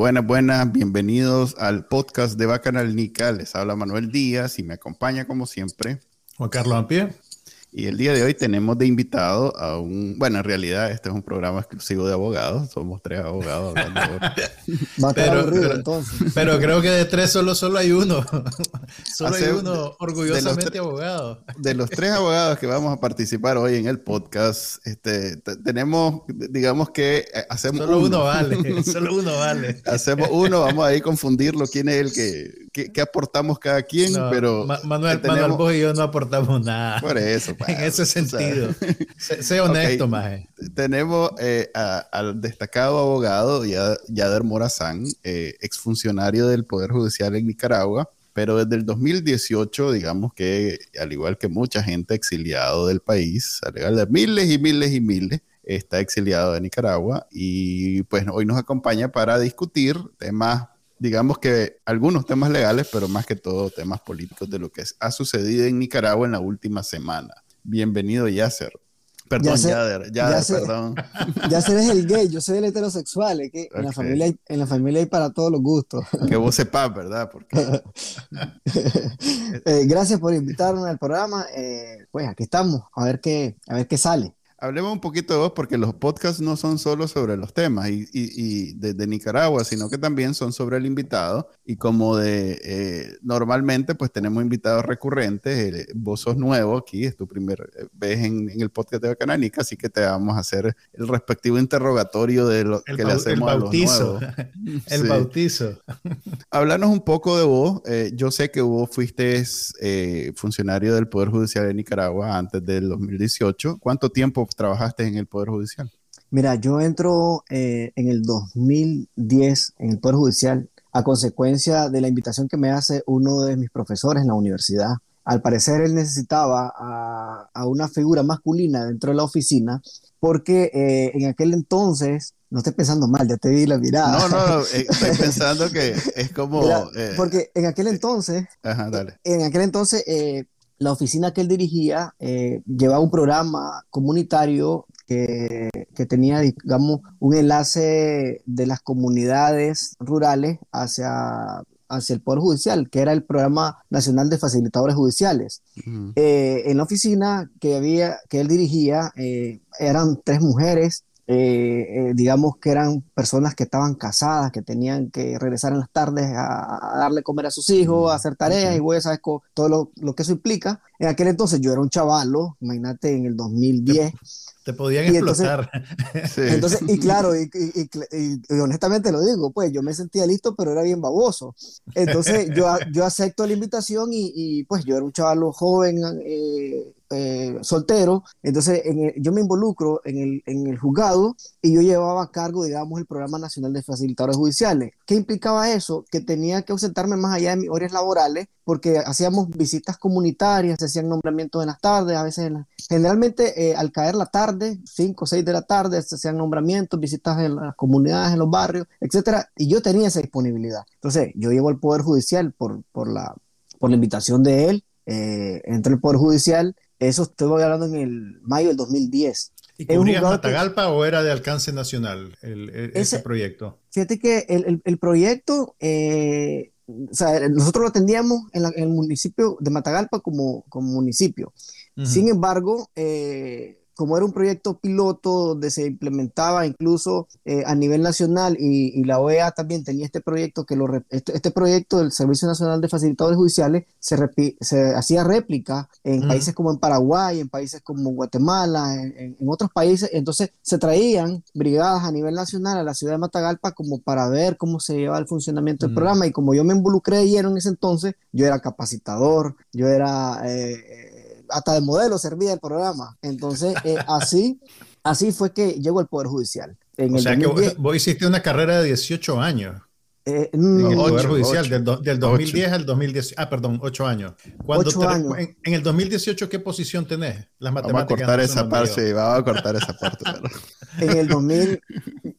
Buenas, buenas, bienvenidos al podcast de Bacanal Nica. Les habla Manuel Díaz y me acompaña como siempre. Juan Carlos Ampie. Y el día de hoy tenemos de invitado a un, bueno, en realidad este es un programa exclusivo de abogados, somos tres abogados hablando. Va a pero, aburrido, entonces. pero creo que de tres solo, solo hay uno. solo hay uno orgullosamente abogado. De los tres abogados que vamos a participar hoy en el podcast, este, tenemos, digamos que eh, hacemos Solo uno, vale, solo uno vale. hacemos uno, vamos a ir confundirlo quién es el que, que, aportamos cada quien, pero... Manuel, Manuel, vos y yo no aportamos nada. Por eso en ese sentido. sé, honesto, okay. Tenemos eh, al destacado abogado Yader Morazán, eh, exfuncionario del Poder Judicial en Nicaragua, pero desde el 2018, digamos que al igual que mucha gente exiliado del país, de miles y miles y miles, está exiliado de Nicaragua y pues hoy nos acompaña para discutir temas digamos que algunos temas legales, pero más que todo temas políticos de lo que ha sucedido en Nicaragua en la última semana. Bienvenido, Yasser. Perdón, Yader, Yader, perdón. Yasser es el gay, yo soy el heterosexual, es que en, la familia hay, en la familia hay para todos los gustos. Que vos sepas, ¿verdad? Porque... Eh, gracias por invitarme al programa. Eh, pues aquí estamos, a ver qué, a ver qué sale. Hablemos un poquito de vos, porque los podcasts no son solo sobre los temas y, y, de, Nicaragua, sino que también son sobre el invitado. Y como de eh, normalmente, pues tenemos invitados recurrentes. Eh, vos sos nuevo aquí, es tu primera eh, vez en, el podcast de Bacananica, así que te vamos a hacer el respectivo interrogatorio de lo que le hacemos el bautizo, a los nuevos. el bautizo. Háblanos un poco de vos. yo sé que vos fuiste funcionario del Poder Judicial de Nicaragua antes del 2018. ¿Cuánto tiempo trabajaste en el Poder Judicial? Mira, yo entro eh, en el 2010 en el Poder Judicial a consecuencia de la invitación que me hace uno de mis profesores en la universidad. Al parecer él necesitaba a, una figura masculina dentro de la oficina porque eh, en aquel entonces, no estoy pensando mal, ya te di la mirada. No, no, eh, estoy pensando que es como... porque en aquel entonces, Ajá, dale. en aquel entonces la oficina que él dirigía eh, llevaba un programa comunitario que, tenía, digamos, un enlace de las comunidades rurales hacia, hacia el Poder Judicial, que era el Programa Nacional de Facilitadores Judiciales. Eh, en la oficina que, había, que él dirigía eh, eran tres mujeres eh, eh, digamos que eran personas que estaban casadas, que tenían que regresar en las tardes a, darle comer a sus hijos, a hacer tareas, y voy a saber todo lo, que eso implica. En aquel entonces yo era un chavalo, imagínate en el 2010. Te, podían explotar. Entonces, y claro, y, honestamente lo digo, pues yo me sentía listo, pero era bien baboso. Entonces yo, yo acepto la invitación y, pues yo era un chavalo joven, eh, eh, soltero, entonces yo me involucro en el, en el juzgado y yo llevaba a cargo, digamos, el Programa Nacional de Facilitadores Judiciales. ¿Qué implicaba eso? Que tenía que ausentarme más allá de mis horas laborales porque hacíamos visitas comunitarias, se hacían nombramientos en las tardes, a veces generalmente eh, al caer la tarde, 5 o 6 de la tarde, se hacían nombramientos, visitas en las comunidades, en los barrios, etcétera, y yo tenía esa disponibilidad. Entonces, yo llevo al Poder Judicial por, por, la, por la invitación de él, eh, entre el Poder Judicial eso estoy hablando en el mayo del 2010. ¿Y cubrías Matagalpa o era de alcance nacional ese, proyecto? Fíjate que el, el, proyecto, eh, o sea, nosotros lo atendíamos en, el municipio de Matagalpa como, como municipio. Sin embargo, eh, como era un proyecto piloto donde se implementaba incluso eh, a nivel nacional y, la OEA también tenía este proyecto, que lo, este, este, proyecto del Servicio Nacional de Facilitadores Judiciales se, se hacía réplica en países como en Paraguay, en países como Guatemala, en, otros países. Entonces se traían brigadas a nivel nacional a la ciudad de Matagalpa como para ver cómo se llevaba el funcionamiento del programa. Y como yo me involucré ahí en ese entonces, yo era capacitador, yo era... Eh, hasta de modelo servía el programa. Entonces, eh, así, así fue que llegó al Poder Judicial. o sea que vos, hiciste una carrera de 18 años. Eh, En el Poder ocho, Judicial, ocho. del, do- del 2010 al 2010. Ah, perdón, ocho años. Cuando Ocho te- años. En, en el 2018, ¿qué posición tenés? Las Vamos a matemáticas. cortar no esa parte, sí, vamos a cortar esa parte. pero- en el 2000,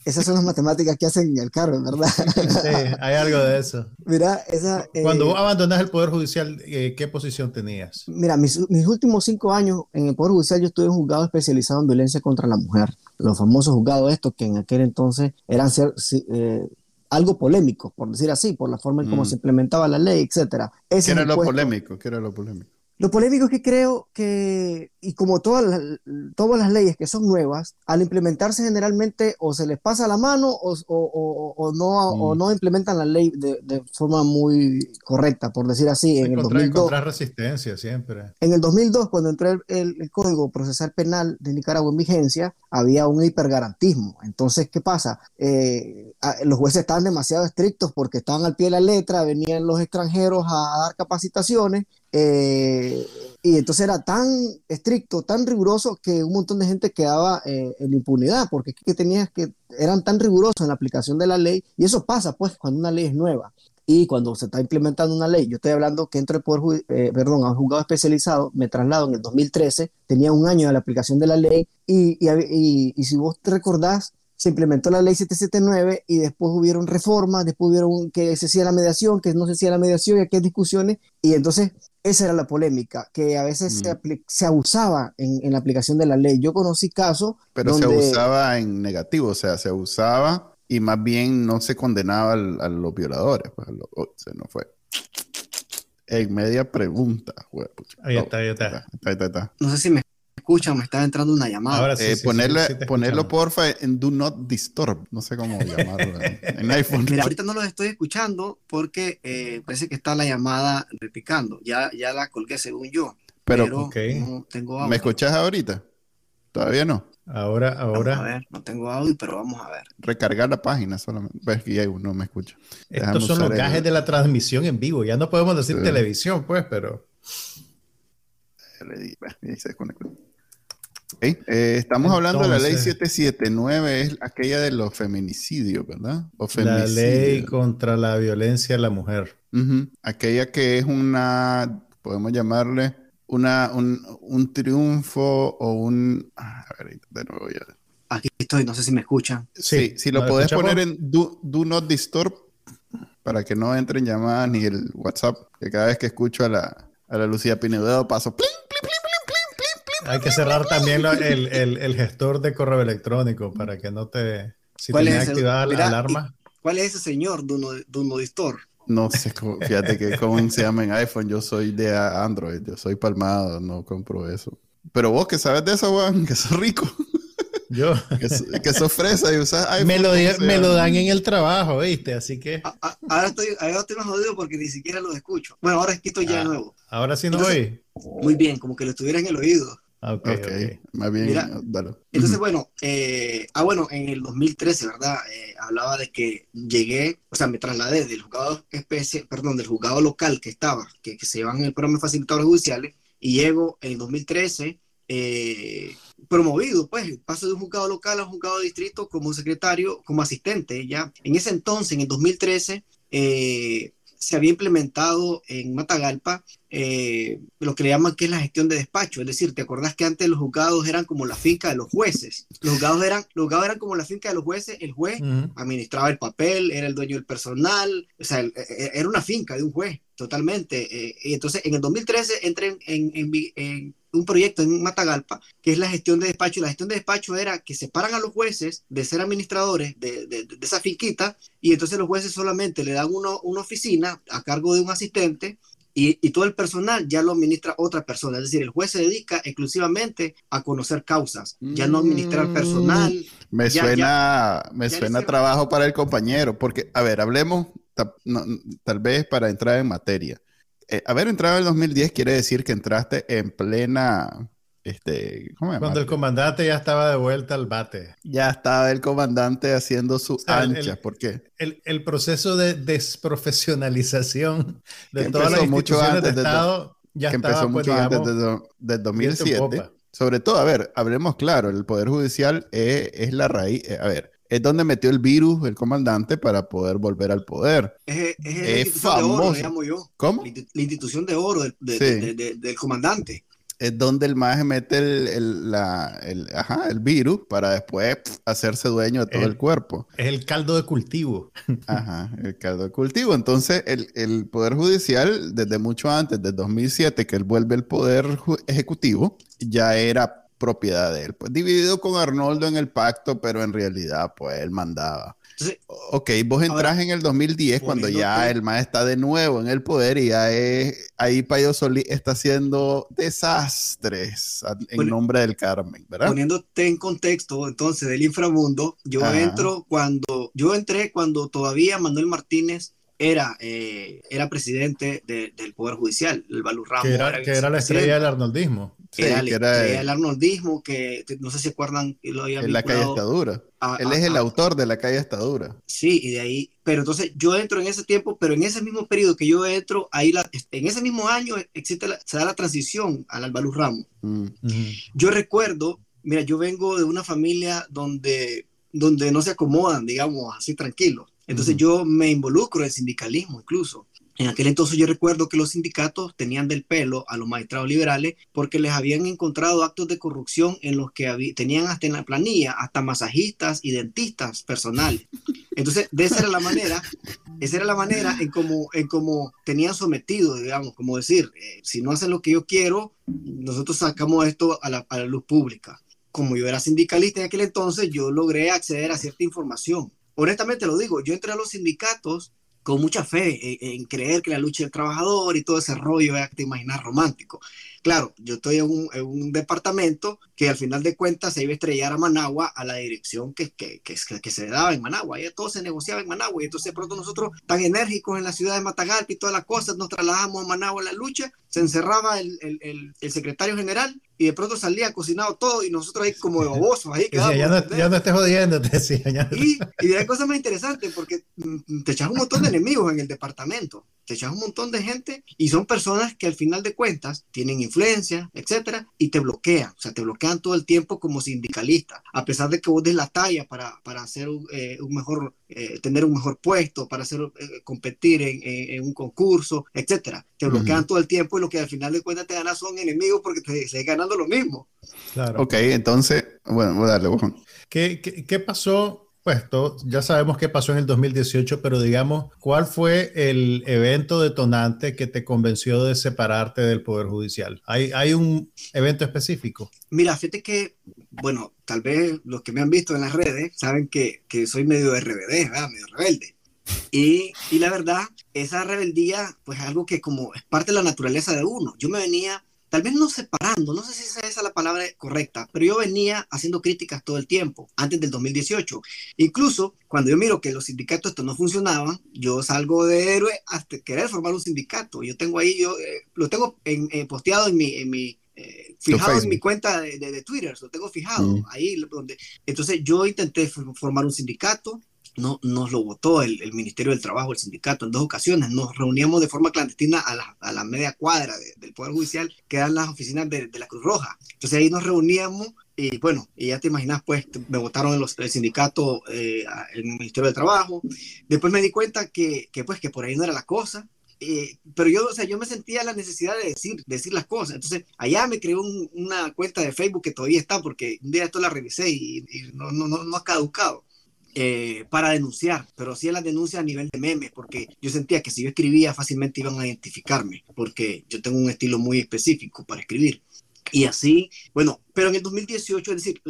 esas son las matemáticas que hacen el Carmen, ¿verdad? Sí, hay algo de eso. Mira, esa... eh, Cuando vos abandonás el Poder Judicial, eh, ¿qué posición tenías? Mira, mis, mis últimos cinco años en el Poder Judicial yo estuve en un juzgado especializado en violencia contra la mujer. Los famosos juzgados estos que en aquel entonces eran si- eh, algo polémicos, por decir así, por la forma en cómo Mm. se implementaba la ley, etcétera. Ese ¿Qué era lo polémico? ¿Qué era lo polémico? Lo polémico es que creo que, y como todas las, todas las leyes que son nuevas, al implementarse generalmente o se les pasa la mano o, o- o- o no, o Mm. no implementan la ley de, de forma muy correcta, por decir así. En el, Encontrar, 2002, encontrar resistencia siempre. en el 2002, cuando entró el, el- el Código Procesal Penal de Nicaragua en vigencia, había un hipergarantismo. Entonces, ¿qué pasa? Eh, los jueces estaban demasiado estrictos porque estaban al pie de la letra, venían los extranjeros a dar capacitaciones, eh, y entonces era tan estricto, tan riguroso, que un montón de gente quedaba eh, en impunidad, porque que tenías que, eran tan rigurosos en la aplicación de la ley, y eso pasa, pues, cuando una ley es nueva. Y cuando se está implementando una ley, yo estoy hablando que entro poder, eh, perdón, a un juzgado especializado, me traslado en el 2013, tenía un año de la aplicación de la ley y, y, y- y si vos te recordás, se implementó la ley 779 y después hubieron reformas, después hubieron que se hacía la mediación, que no se hacía la mediación y aquí hay discusiones y entonces esa era la polémica, que a veces se, Mm. apli- se abusaba en, en la aplicación de la ley. Yo conocí casos Pero se donde... usaba en negativo, o sea, se usaba y más bien no se condenaba al- a los violadores. Pues, a los- oh, se nos fue. En media pregunta. güey, pucha. Ahí Oh, está, ahí está. Está, está, está. No sé si me escuchan, me está entrando una llamada. Ahora sí, Eh, sí, sí, ponerle- sí te ponerlo porfa en Do Not Disturb. No sé cómo llamarlo en, en iPhone. Mira, ahorita no los estoy escuchando porque eh, parece que está la llamada repicando. Ya, ya la colgué según yo. Pero, Pero ok. no tengo audio. ¿me escuchas ahorita? Todavía no. Ahora, Vamos a ahora. ver, no tengo audio, pero vamos a ver. Recargar la página solamente. Ves que no me escucha. Déjame Estos son los el- gajes de la transmisión en vivo. Ya no podemos decir Sí. televisión, pues, pero. Le di- ahí se desconectó. Ok, eh, estamos hablando de la ley Entonces- 779, es aquella de los feminicidios, ¿verdad? O La ley contra la violencia a la mujer. Ujú, Aquella que es una, podemos llamarle una, un, un triunfo o un... ah, A ver, de nuevo ya. Aquí estoy, no sé si me escuchan. Sí, si lo ¿nos podés escuchamos? poner en do, do Not Disturb para que no entren llamadas ni el WhatsApp, que cada vez que escucho a la, a la Lucía Pinedo paso... plin, plin, plin. Hay que cerrar también lo- el, el- el gestor de correo electrónico para que no te. Si ¿Cuál tenés activada la Mira, alarma. ¿Cuál es ese señor, Duno, Duno Distor? No sé, cómo- fíjate que cómo se llama en iPhone. Yo soy de Android, yo soy palmado, no compro eso. Pero vos que sabes de eso, Juan, que sos rico, Yo. que, que sos fresa y usas iPhone. me, lo, dan en el trabajo, ¿viste? Así que. A- a- ahora, estoy, ahora estoy más jodido porque ni siquiera los escucho. Bueno, ahora es que estoy ya de Ah. nuevo. Ahora sí no Entonces- voy. Muy bien, como que lo estuviera en el oído. Ah, Ok, más bien, Mira, dale. Entonces, bueno, eh, ah, bueno, en el 2013, ¿verdad? Eh, hablaba de que llegué, o sea, me trasladé del juzgado especie, perdón, del juzgado local que estaba, que, que se llevan en el programa de facilitadores judiciales, y llego en el 2013, eh, promovido, pues, paso de un juzgado local a un juzgado de distrito como secretario, como asistente, ya. En ese entonces, en el 2013, eh, se había implementado en Matagalpa eh, lo que le llaman que es la gestión de despacho. Es decir, ¿te acordás que antes los juzgados eran como la finca de los jueces? Los juzgados eran, los juzgados eran como la finca de los jueces, el juez administraba el papel, era el dueño del personal, o sea, el- e- era una finca de un juez, totalmente. eh, y entonces, en el 2013 entré en, en- en vi- en un proyecto en Matagalpa, que es la gestión de despacho. Y la gestión de despacho era que separan a los jueces de ser administradores de, de- de esa finquita, y entonces los jueces solamente le dan uno- una oficina a cargo de un asistente. Y, y todo el personal ya lo administra otra persona, es decir, el juez se dedica exclusivamente a conocer causas, ya no administrar Mm. personal, Me Ya, suena, me ya suena trabajo para el compañero, porque, a ver, hablemos, ta- no, tal vez para entrar en materia. Eh, haber entrado en el 2010 quiere decir que entraste en plena, este, ¿cómo? Cuando el comandante ya estaba de vuelta al bate. Ya estaba el comandante haciendo su sea, el- ancha, el- porque El, el proceso de desprofesionalización de Que todas las instituciones de antes de- Estado ya que estaba, empezó pues, mucho digamos, antes de del viento en 2007. popa. Sobre todo, a ver, hablemos claro, el Poder Judicial es, es la raíz, eh, a ver, es donde metió el virus el comandante para poder volver al poder. Es, es, la institución de oro, llamo yo. ¿Cómo? La institución de oro del comandante es donde el maje mete el, el, virus para después hacerse dueño de todo el, cuerpo. Es el caldo de cultivo. Ajá, el caldo de cultivo. Entonces, el, Poder Judicial, desde mucho antes, desde 2007, que él vuelve el Poder Ejecutivo, ya era propiedad de él. Pues dividido con Arnoldo en el pacto, pero en realidad, pues él mandaba ok, vos entras en el 2010 cuando ya el MAE está de nuevo en el poder y ya es, ahí Payo Solí está haciendo desastres en nombre del Carmen, ¿verdad? Poniéndote en contexto entonces del inframundo, yo entro cuando, yo entré cuando todavía Manuel Martínez era, eh, era presidente del Poder Judicial, el Balú Ramos. Que era, que era la estrella del arnoldismo. era, era el arnoldismo, que no sé si acuerdan, lo había En la calle Estadura. Él es el autor de la calle Estadura. Sí, y de ahí, pero entonces yo entro en ese tiempo, pero en ese mismo periodo que yo entro, ahí la, en ese mismo año existe se da la transición al Albaluz Ramos. Mm. Yo recuerdo, mira, yo vengo de una familia donde, donde no se acomodan, digamos, así tranquilos. Entonces yo me involucro en sindicalismo incluso. En aquel entonces yo recuerdo que los sindicatos tenían del pelo a los magistrados liberales porque les habían encontrado actos de corrupción en los que tenían hasta en la planilla, hasta masajistas y dentistas personales. Entonces, de esa era la manera, esa era la manera en cómo en como tenían sometido, digamos, como decir, eh, si no hacen lo que yo quiero, nosotros sacamos esto a la, a la luz pública. Como yo era sindicalista en aquel entonces, yo logré acceder a cierta información honestamente lo digo, yo entré a los sindicatos con mucha fe en, creer que la lucha del trabajador y todo ese rollo, que te imaginas romántico. Claro, yo estoy en un, departamento que al final de cuentas se iba a estrellar a Managua a la dirección que, que, que, que se daba en Managua. Y todo se negociaba en Managua. Y entonces, pronto nosotros, tan enérgicos en la ciudad de Matagalpa y todas las cosas, nos trasladamos a Managua en la lucha. Se encerraba el, el, el, secretario general y de pronto salía cocinado todo y nosotros ahí como de bobosos. Ahí ya, no, ya no estés jodiendo, te decía. Y, y de cosas más interesantes porque mm, te echas un montón de enemigos en el departamento te echas un montón de gente y son personas que al final de cuentas tienen influencia, etcétera, y te bloquean, o sea, te bloquean todo el tiempo como sindicalista, a pesar de que vos des la talla para, para hacer un, eh, mejor, eh, tener un mejor puesto, para hacer, eh, competir en, en, un concurso, etcétera. Te bloquean todo el tiempo y lo que al final de cuentas te ganas son enemigos porque te sigues ganando lo mismo. Claro. Ok, entonces, bueno, voy a darle, ¿Qué, qué, qué pasó pues ya sabemos qué pasó en el 2018, pero digamos, ¿cuál fue el evento detonante que te convenció de separarte del Poder Judicial? ¿Hay, hay un evento específico? Mira, fíjate que, bueno, tal vez los que me han visto en las redes saben que, que soy medio RBD, ¿verdad? medio rebelde. Y, y la verdad, esa rebeldía, pues es algo que como es parte de la naturaleza de uno. Yo me venía tal vez no separando, no sé si esa es la palabra correcta, pero yo venía haciendo críticas todo el tiempo, antes del 2018. Incluso cuando yo miro que los sindicatos esto no funcionaban, yo salgo de héroe hasta querer formar un sindicato. Yo tengo ahí, yo eh, lo tengo en, eh, posteado en mi, en mi eh, fijado en mi cuenta de, de, Twitter, lo tengo fijado mm. ahí. Donde, entonces yo intenté formar un sindicato, no, nos lo votó el, Ministerio del Trabajo, el sindicato, en dos ocasiones. Nos reuníamos de forma clandestina a la, a la media cuadra del Poder Judicial, que eran las oficinas de, de, la Cruz Roja. Entonces ahí nos reuníamos y bueno, y ya te imaginas, pues me votaron los, el sindicato, eh, el Ministerio del Trabajo. Después me di cuenta que, que, pues, que por ahí no era la cosa. Eh, pero yo, o sea, yo me sentía la necesidad de decir, decir las cosas. Entonces, allá me creó una cuenta de Facebook que todavía está, porque un día esto la revisé y, y no, no, no, no ha caducado eh, para denunciar, pero sí las denuncias a nivel de memes, porque yo sentía que si yo escribía fácilmente iban a identificarme, porque yo tengo un estilo muy específico para escribir. Y así, bueno, pero en el 2018, es decir,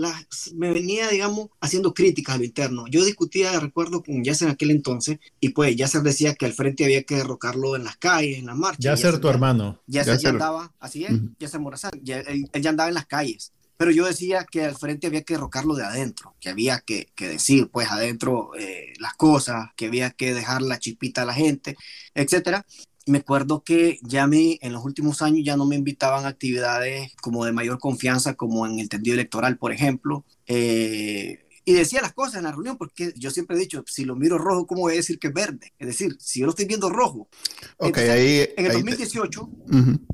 me venía, digamos, haciendo críticas a lo interno. Yo discutía, recuerdo, con Yasser en aquel entonces, y pues Yasser decía que al frente había que derrocarlo en las calles, en las marchas. Yasser, tu hermano. Yasser ya andaba, así es, Yasser Morazán, ya, él, ya andaba en las calles. Pero yo decía que al frente había que derrocarlo de adentro, que había que, decir pues adentro eh, las cosas, que había que dejar la chispita a la gente, etcétera. Me acuerdo que ya me, en los últimos años ya no me invitaban a actividades como de mayor confianza, como en el tendido electoral, por ejemplo. Eh, y decía las cosas en la reunión, porque yo siempre he dicho, si lo miro rojo, ¿cómo voy a decir que es verde? Es decir, si yo lo estoy viendo rojo. Ok, ahí. En el 2018,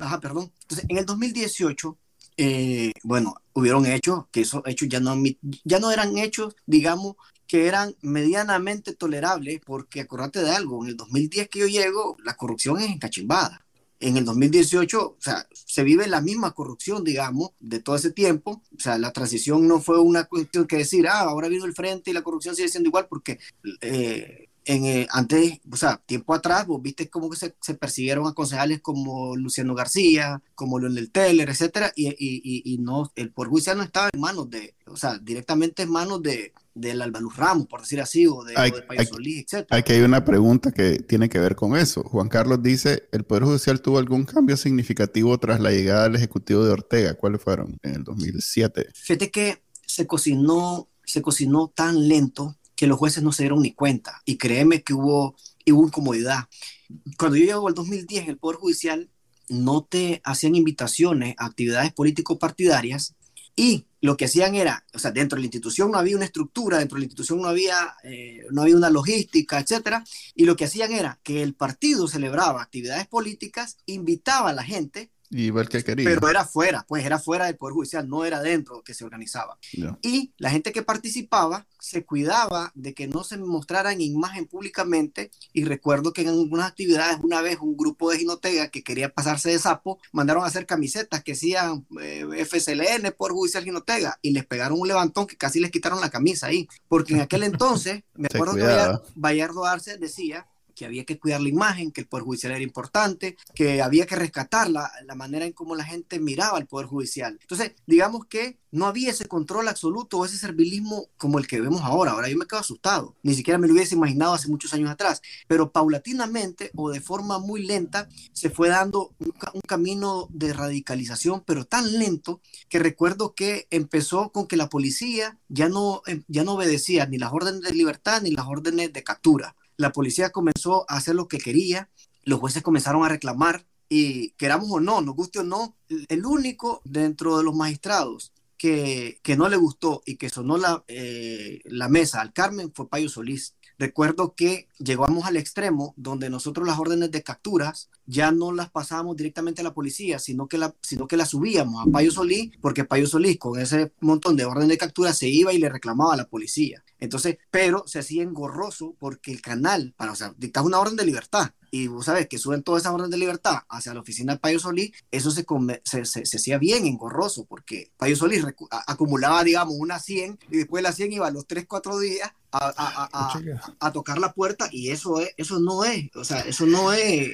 ajá, perdón. Entonces, en el 2018 eh, bueno, hubieron hechos que esos hechos ya no, ya no eran hechos, digamos, que eran medianamente tolerables, porque acuérdate de algo, en el 2010 que yo llego, la corrupción es encachimbada. En el 2018, o sea, se vive la misma corrupción, digamos, de todo ese tiempo. O sea, la transición no fue una cuestión que decir, ah, ahora vino el frente y la corrupción sigue siendo igual, porque eh, en, eh, antes, o sea, tiempo atrás, vos viste cómo que se, se, persiguieron a concejales como Luciano García, como Leonel Teller, etcétera, y, y, y, no, el Poder Judicial no estaba en manos de, o sea, directamente en manos de del Albaluz Ramos, por decir así, o de, hay, de Solís, etcétera. Aquí hay una pregunta que tiene que ver con eso. Juan Carlos dice, ¿el Poder Judicial tuvo algún cambio significativo tras la llegada del Ejecutivo de Ortega? ¿Cuáles fueron en el 2007? Fíjate que se cocinó, se cocinó tan lento que los jueces no se dieron ni cuenta. Y créeme que hubo, hubo incomodidad. Cuando yo llego al 2010 en el Poder Judicial, no te hacían invitaciones a actividades político-partidarias y lo que hacían era, o sea, dentro de la institución no había una estructura, dentro de la institución no había, eh, no había una logística, etcétera, y lo que hacían era que el partido celebraba actividades políticas, invitaba a la gente y ver qué quería. Pero era fuera, pues era fuera del Poder Judicial, no era dentro que se organizaba. Y la gente que participaba se cuidaba de que no se mostraran imagen públicamente. Y recuerdo que en algunas actividades, una vez un grupo de Ginotega que quería pasarse de sapo, mandaron a hacer camisetas que decían eh, FSLN, Poder Judicial Ginotega, y les pegaron un levantón que casi les quitaron la camisa ahí. Porque en aquel entonces, me acuerdo que Bayardo Arce decía que había que cuidar la imagen, que el Poder Judicial era importante, que había que rescatar la, la manera en cómo la gente miraba al Poder Judicial. Entonces, digamos que no había ese control absoluto o ese servilismo como el que vemos ahora. Ahora yo me quedo asustado. Ni siquiera me lo hubiese imaginado hace muchos años atrás. Pero paulatinamente o de forma muy lenta se fue dando un, un camino de radicalización, pero tan lento que recuerdo que empezó con que la policía ya no, ya no obedecía ni las órdenes de libertad ni las órdenes de captura la policía comenzó a hacer lo que quería, los jueces comenzaron a reclamar y queramos o no, nos guste o no, el único dentro de los magistrados que, que no le gustó y que sonó la, eh, la mesa al Carmen fue Payo Solís. Recuerdo que llegamos al extremo donde nosotros las órdenes de capturas ya no las pasábamos directamente a la policía, sino que, la, sino que las subíamos a Payo Solís, porque Payo Solís con ese montón de órdenes de captura se iba y le reclamaba a la policía. Entonces, pero se hacía engorroso porque el canal, para, o sea, dictaba una orden de libertad, y vos sabes que suben todas esas órdenes de libertad hacia la oficina de Payo Solís, eso se, se, se, hacía bien engorroso, porque Payo Solís acumulaba, digamos, una 100 y después de la 100 iba a los 3, 4 días a, a, a, a, tocar la puerta y eso, es, eso no es, o sea, eso no es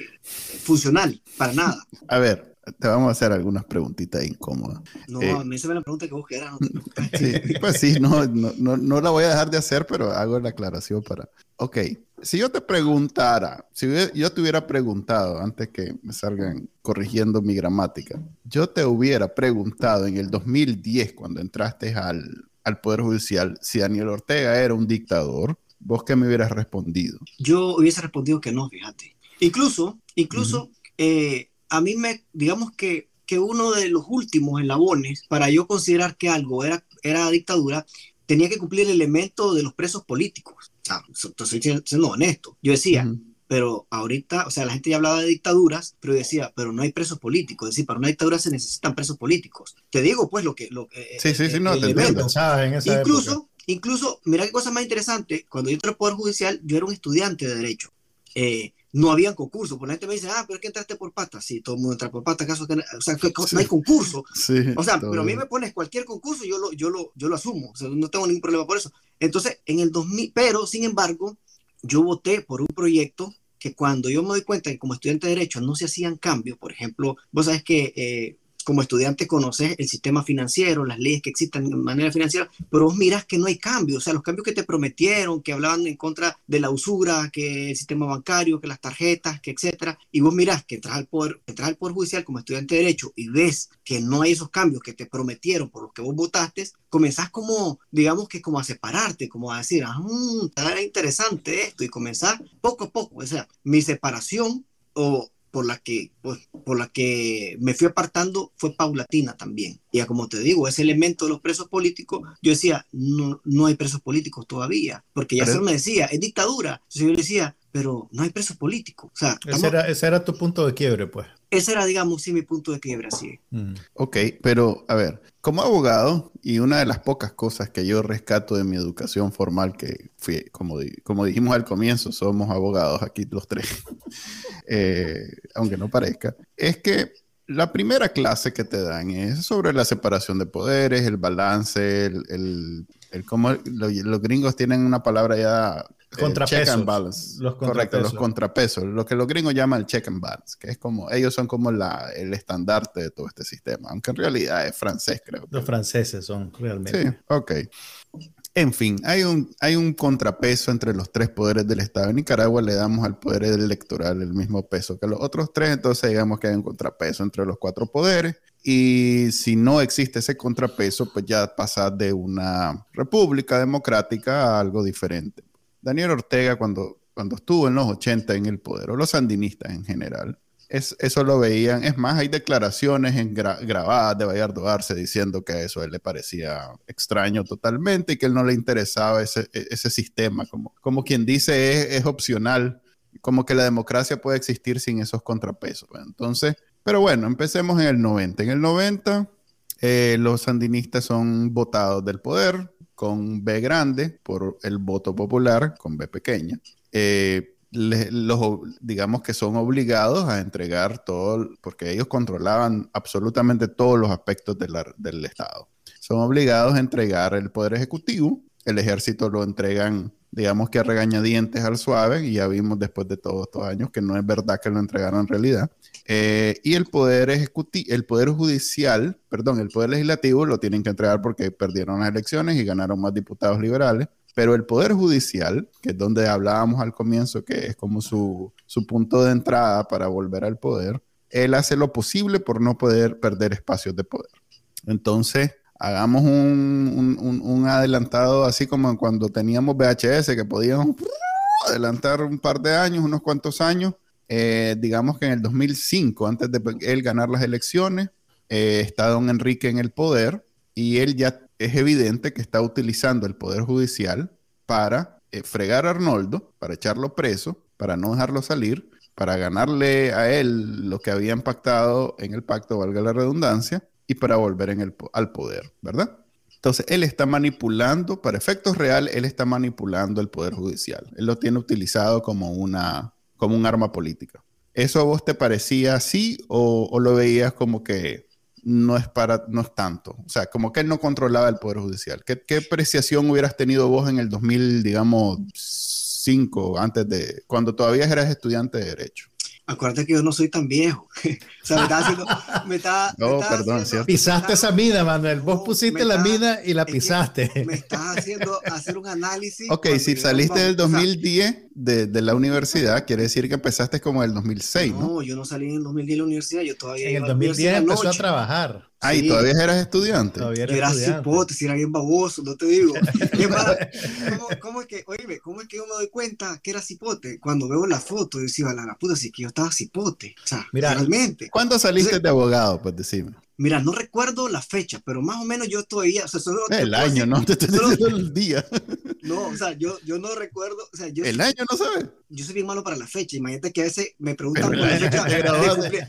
funcional para nada. A ver, te vamos a hacer algunas preguntitas incómodas. No, eh, a mí se me la pregunta que vos quieras. sí, pues sí, no, no, no, no, la voy a dejar de hacer, pero hago la aclaración para... Ok, si yo te preguntara, si yo te hubiera preguntado antes que me salgan corrigiendo mi gramática, yo te hubiera preguntado en el 2010 cuando entraste al, al Poder Judicial si Daniel Ortega era un dictador, ¿vos qué me hubieras respondido? Yo hubiese respondido que no, fíjate. Incluso, incluso, eh, a mí me, digamos que, que uno de los últimos eslabones para yo considerar que algo era, era dictadura, tenía que cumplir el elemento de los presos políticos. O sea, estoy siendo honesto. Yo decía, pero ahorita, o sea, la gente ya hablaba de dictaduras, pero decía, pero no hay presos políticos. Es decir, para una dictadura se necesitan presos políticos. Te digo, pues, lo que... Lo, sí, sí, sí, no, te Incluso, incluso, mira qué cosa más interesante, cuando yo entré al Poder Judicial, yo era un estudiante de Derecho. Eh, no había concurso. Por la gente me dice, ah, pero es que entraste por pata. Sí, todo el mundo entra por pata, ¿acaso que, o sea, que no hay concurso. o sea, pero a mí me pones cualquier concurso, yo lo, yo lo, yo lo asumo. O sea, no tengo ningún problema por eso. Entonces, en el 2000, pero sin embargo, yo voté por un proyecto que cuando yo me doy cuenta que como estudiante de Derecho no se hacían cambios, por ejemplo, vos sabes que eh, como estudiante conoces el sistema financiero, las leyes que existen de manera financiera, pero vos miras que no hay cambios, o sea, los cambios que te prometieron, que hablaban en contra de la usura, que el sistema bancario, que las tarjetas, que etcétera, y vos miras que entras al poder, entras al poder judicial como estudiante de derecho y ves que no hay esos cambios que te prometieron por los que vos votaste, comenzás como, digamos que como a separarte, como a decir, ah, mmm, interesante esto, y comenzás poco a poco, o sea, mi separación o por la que, pues, por la que me fui apartando fue paulatina también. Y como te digo, ese elemento de los presos políticos, yo decía, no, no hay presos políticos todavía, porque ya se me decía, es dictadura. Entonces yo le decía, pero no hay presos políticos. O sea, ese, era, ese, era, tu punto de quiebre, pues. Ese era, digamos, sí, mi punto de quiebre, sí. Mm. Ok, pero a ver, como abogado, y una de las pocas cosas que yo rescato de mi educación formal, que fui, como, como dijimos al comienzo, somos abogados aquí los tres, eh, aunque no parezca, es que la primera clase que te dan es sobre la separación de poderes, el balance, el, el, el cómo los gringos tienen una palabra ya contrapesos. check and balance. Los Correcto, los contrapesos. Lo que los gringos llaman el check and balance, que es como, ellos son como la, el estandarte de todo este sistema, aunque en realidad es francés, creo. Los franceses son realmente. Sí, ok. En fin, hay un, hay un contrapeso entre los tres poderes del Estado. En Nicaragua le damos al poder electoral el mismo peso que los otros tres, entonces digamos que hay un contrapeso entre los cuatro poderes. Y si no existe ese contrapeso, pues ya pasa de una república democrática a algo diferente. Daniel Ortega cuando, cuando estuvo en los 80 en el poder, o los sandinistas en general, es, eso lo veían. Es más, hay declaraciones en grabadas de Bayardo Arce diciendo que a eso él le parecía extraño totalmente y que él no le interesaba ese, e, ese sistema, como, como quien dice es, es opcional, como que la democracia puede existir sin esos contrapesos. Entonces, pero bueno, empecemos en el 90. En el 90, eh, los sandinistas son votados del poder, con B grande por el voto popular, con B pequeña. Eh, los, digamos que son obligados a entregar todo, porque ellos controlaban absolutamente todos los aspectos del Estado. Son obligados a entregar el poder ejecutivo, el ejército lo entregan, digamos que a regañadientes al suave, y ya vimos después de todos estos años que no es verdad que lo entregaron en realidad. Eh, y el poder ejecutivo, el poder judicial, perdón, el poder legislativo lo tienen que entregar porque perdieron las elecciones y ganaron más diputados liberales. Pero el poder judicial, que es donde hablábamos al comienzo, que es como su, su punto de entrada para volver al poder, él hace lo posible por no poder perder espacios de poder. Entonces, hagamos un, un, un, adelantado así como cuando teníamos VHS, que podíamos adelantar un par de años, unos cuantos años. Eh, digamos que en el 2005, antes de él ganar las elecciones, eh, está don Enrique en el poder y él ya es evidente que está utilizando el poder judicial para eh, fregar a Arnoldo, para echarlo preso, para no dejarlo salir, para ganarle a él lo que habían pactado en el pacto, valga la redundancia, y para volver en el, al poder, ¿verdad? Entonces, él está manipulando, para efectos reales, él está manipulando el poder judicial. Él lo tiene utilizado como, una, como un arma política. ¿Eso a vos te parecía así o, o lo veías como que no es para, no es tanto. O sea, como que él no controlaba el Poder Judicial. ¿Qué, qué apreciación hubieras tenido vos en el 2000, digamos, 5, antes de, cuando todavía eras estudiante de Derecho? acuérdate que yo no soy tan viejo. o sea, me estaba haciendo. Me estaba, no, perdón, haciendo, Pisaste esa mina, Manuel. Vos pusiste la mina y la pisaste. Me estás haciendo hacer un análisis. Ok, si saliste del 2010 de, de, la universidad, quiere decir que empezaste como en el 2006, ¿no? No, yo no salí en el 2010 de la universidad, yo todavía. En el 2010 empezó a trabajar. Ah, ¿y todavía eras estudiante? Todavía era cipote, si era bien baboso, no te digo. ¿cómo, ¿cómo, es que, oíme, cómo es que yo me doy cuenta que era cipote? Cuando veo la foto, yo decía, la, la puta, sí que yo estaba cipote. O sea, Mira, realmente. ¿Cuándo saliste de abogado? Pues decime. Mira, no recuerdo la fecha, pero más o menos yo todavía. O sea, solo el año, ¿no? Te estoy diciendo el día. No, o sea, yo, yo no recuerdo. O sea, yo, el año no sabes. Yo soy bien malo para la fecha. Imagínate que a veces me preguntan por la fecha. De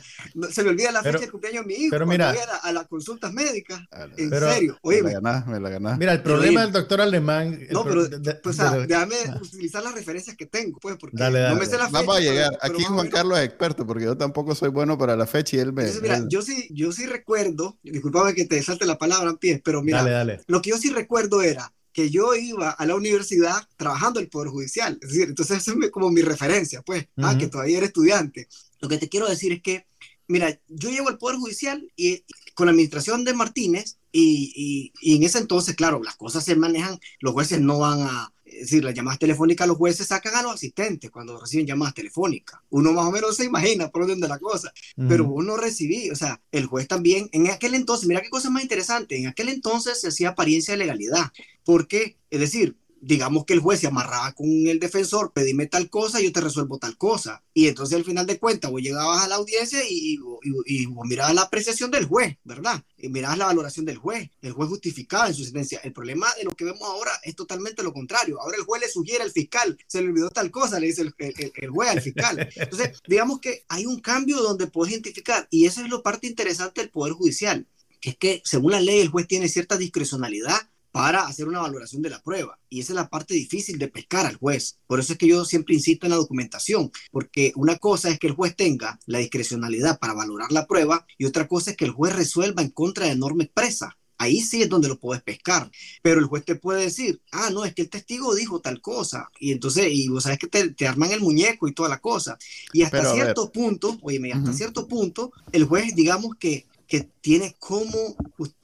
se me olvida la fecha de cumpleaños de mi hijo. Pero mira. A, a, las consultas médicas. en serio. Oye, me la ganás, me la ganás. Mira, el problema del doctor alemán. No, pero, pues, o sea, déjame utilizar las referencias que tengo, pues, porque dale, dale. no me sé la fecha. Vamos a llegar. Aquí Juan Carlos es experto, porque yo tampoco soy bueno para la fecha y él me. Entonces, mira, yo sí, yo sí recuerdo, disculpame que te salte la palabra en pie, pero mira, dale, dale. lo que yo sí recuerdo era que yo iba a la universidad trabajando el Poder Judicial. Es decir, entonces es como mi referencia, pues, uh -huh. ah, que todavía era estudiante. Lo que te quiero decir es que, mira, yo llego al Poder Judicial y con la administración de Martínez y, y, y en ese entonces, claro, las cosas se manejan, los jueces no van a, es decir, las llamadas telefónicas los jueces sacan a los asistentes cuando reciben llamadas telefónicas. Uno más o menos se imagina por dónde la cosa, uh -huh. pero uno recibí, o sea, el juez también, en aquel entonces, mira qué cosa más interesante, en aquel entonces se hacía apariencia de legalidad. ¿Por qué? Es decir, digamos que el juez se amarraba con el defensor, pedime tal cosa, yo te resuelvo tal cosa. Y entonces al final de cuentas vos llegabas a la audiencia y, y, mirabas la apreciación del juez, ¿verdad? Y mirabas la valoración del juez. El juez justificaba en su sentencia. El problema de lo que vemos ahora es totalmente lo contrario. Ahora el juez le sugiere al fiscal, se le olvidó tal cosa, le dice el, el, juez al fiscal. Entonces, digamos que hay un cambio donde puedes identificar, y esa es lo parte interesante del Poder Judicial, que es que según la ley el juez tiene cierta discrecionalidad para hacer una valoración de la prueba. Y esa es la parte difícil de pescar al juez. Por eso es que yo siempre insisto en la documentación, porque una cosa es que el juez tenga la discrecionalidad para valorar la prueba y otra cosa es que el juez resuelva en contra de norma expresa. Ahí sí es donde lo puedes pescar. Pero el juez te puede decir, ah, no, es que el testigo dijo tal cosa. Y entonces, y vos sabes que te, arman el muñeco y toda la cosa. Y hasta cierto punto, oye, hasta cierto punto, el juez, digamos que, que tiene como,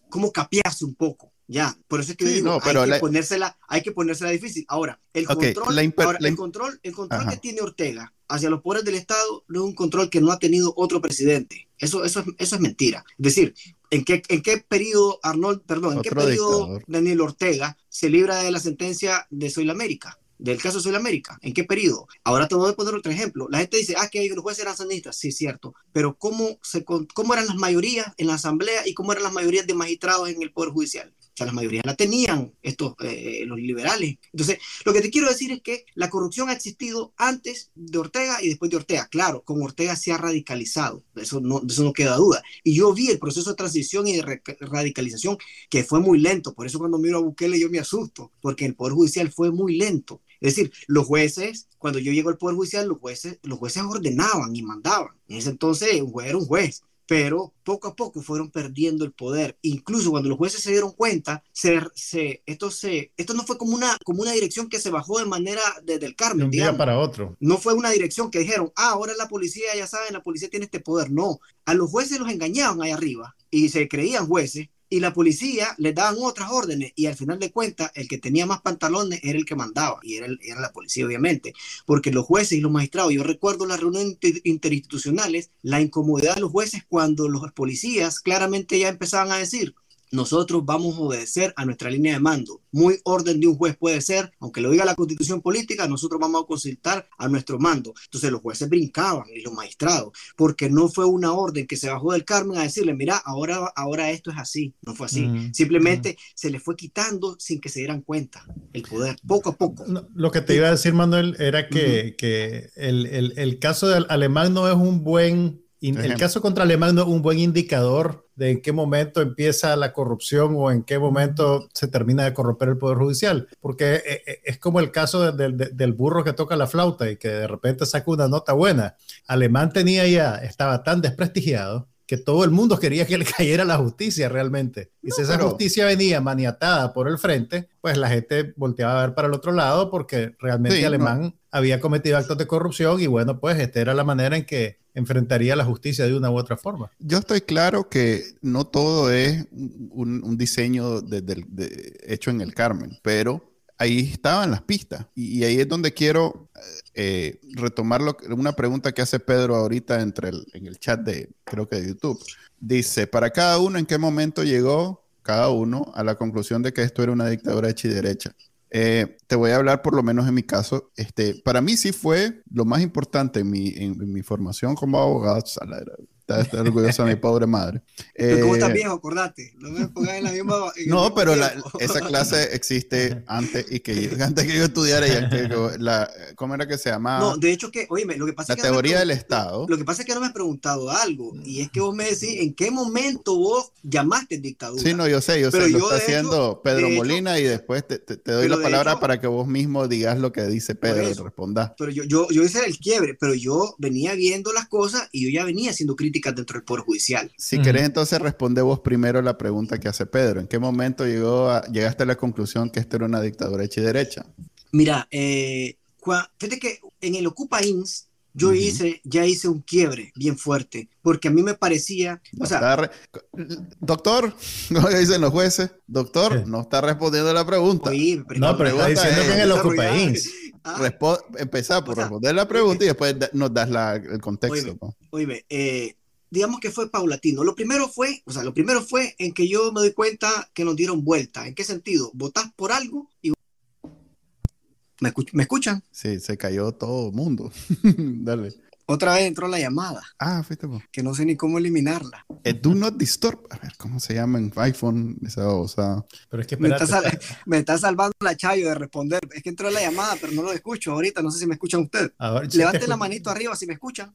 como capearse un poco ya, por eso es que digo, hay, que ponérsela, hay que ponérsela difícil. Ahora, el control, el control, el control que tiene Ortega hacia los poderes del Estado no es un control que no ha tenido otro presidente. Eso, eso, eso es mentira. Es decir, ¿en qué, en qué periodo Arnold, perdón, en qué periodo Daniel Ortega se libra de la sentencia de Soy la América? del caso de América. ¿En qué periodo? Ahora te voy a poner otro ejemplo. La gente dice, ah, que los jueces eran sanistas. Sí, cierto. Pero ¿cómo, se, ¿cómo eran las mayorías en la Asamblea y cómo eran las mayorías de magistrados en el Poder Judicial? Sea, la mayoría la tenían estos, eh, los liberales. Entonces, lo que te quiero decir es que la corrupción ha existido antes de Ortega y después de Ortega. Claro, con Ortega se ha radicalizado, eso no, eso no queda duda. Y yo vi el proceso de transición y de radicalización que fue muy lento. Por eso cuando miro a Bukele yo me asusto, porque el Poder Judicial fue muy lento. Es decir, los jueces, cuando yo llego al Poder Judicial, los jueces, los jueces ordenaban y mandaban. En ese entonces un juez era un juez pero poco a poco fueron perdiendo el poder. Incluso cuando los jueces se dieron cuenta, se, se, esto, se, esto no fue como una, como una dirección que se bajó de manera desde el Carmen. De un día para otro. No fue una dirección que dijeron, ah, ahora la policía, ya saben, la policía tiene este poder. No, a los jueces los engañaban ahí arriba y se creían jueces y la policía les daban otras órdenes y al final de cuentas el que tenía más pantalones era el que mandaba y era, era la policía obviamente, porque los jueces y los magistrados, yo recuerdo las reuniones interinstitucionales, la incomodidad de los jueces cuando los policías claramente ya empezaban a decir, nosotros vamos a obedecer a nuestra línea de mando. Muy orden de un juez puede ser, aunque lo diga la constitución política, nosotros vamos a consultar a nuestro mando. Entonces los jueces brincaban y los magistrados, porque no fue una orden que se bajó del Carmen a decirle, mira, ahora, ahora esto es así. No fue así. Simplemente se le fue quitando sin que se dieran cuenta el poder, poco a poco. lo que te iba a decir, Manuel, era que, que el, el, el caso del alemán no es un buen el caso contra Alemán no es un buen indicador de en qué momento empieza la corrupción o en qué momento se termina de corromper el Poder Judicial, porque eh, eh, es como el caso del burro que toca la flauta y que de repente saca una nota buena. Alemán tenía ya, estaba tan desprestigiado que todo el mundo quería que le cayera la justicia realmente. Y si esa justicia venía maniatada por el frente, pues la gente volteaba a ver para el otro lado porque realmente Alemán había cometido actos de corrupción y bueno, pues esta era la manera en que enfrentaría la justicia de una u otra forma. Yo estoy claro que no todo es un, diseño hecho en el Carmen, pero ahí estaban las pistas. Y, ahí es donde quiero eh, retomar una pregunta que hace Pedro ahorita entre en el chat de, creo que de YouTube. Dice, para cada uno, ¿en qué momento llegó cada uno a la conclusión de que esto era una dictadura hecha y derecha? Eh, te voy a hablar por lo menos en mi caso. Este, para mí sí fue lo más importante en mi, en, mi formación como abogado. Está, orgullosa mi pobre madre. Pero ¿Cómo estás viejo? Acordate. No me pongas en la misma. no, pero esa clase existe antes y que antes que yo estudiara. la, ¿Cómo era que se llamaba? No, de hecho, que, oye, lo que pasa la es que. teoría del Estado. Lo que pasa es que no me has preguntado algo. Y es que vos me decís, ¿en qué momento vos llamaste dictadura? Sí, no, yo sé, yo sé. Lo está haciendo Pedro Molina y después te, te, doy la palabra para que vos mismo digas lo que dice Pedro y respondas. Pero yo, yo, yo hice el quiebre, pero yo venía viendo las cosas y yo ya venía haciendo dentro del Poder Judicial. Si querés, entonces responde vos primero la pregunta que hace Pedro. ¿En qué momento llegó llegaste a la conclusión que esto era una dictadura hecha y derecha? Mira, eh, fíjate que en el Ocupa INS yo hice, ya hice un quiebre bien fuerte, porque a mí me parecía, o sea, doctor, como dicen los jueces, doctor, no está respondiendo la pregunta. no, pero está diciendo que en el Ocupa INS. Ah. empezar por responder la pregunta y después nos das el contexto. Oye, eh, digamos que fue paulatino. Lo primero fue, o sea, lo primero fue en que yo me doy cuenta que nos dieron vuelta. ¿En qué sentido? Votás por algo y ¿Me, ¿Me, escuchan? Sí, se cayó todo el mundo. Dale. Otra vez entró la llamada. Ah, fuiste vos. Que no sé ni cómo eliminarla. Eh, do not disturb. A ver, ¿cómo se llama en iPhone esa cosa? Pero es que me está, sal me está, salvando la chayo de responder. Es que entró la llamada, pero no lo escucho ahorita. No sé si me escuchan ustedes. Levante la manito arriba si me escuchan.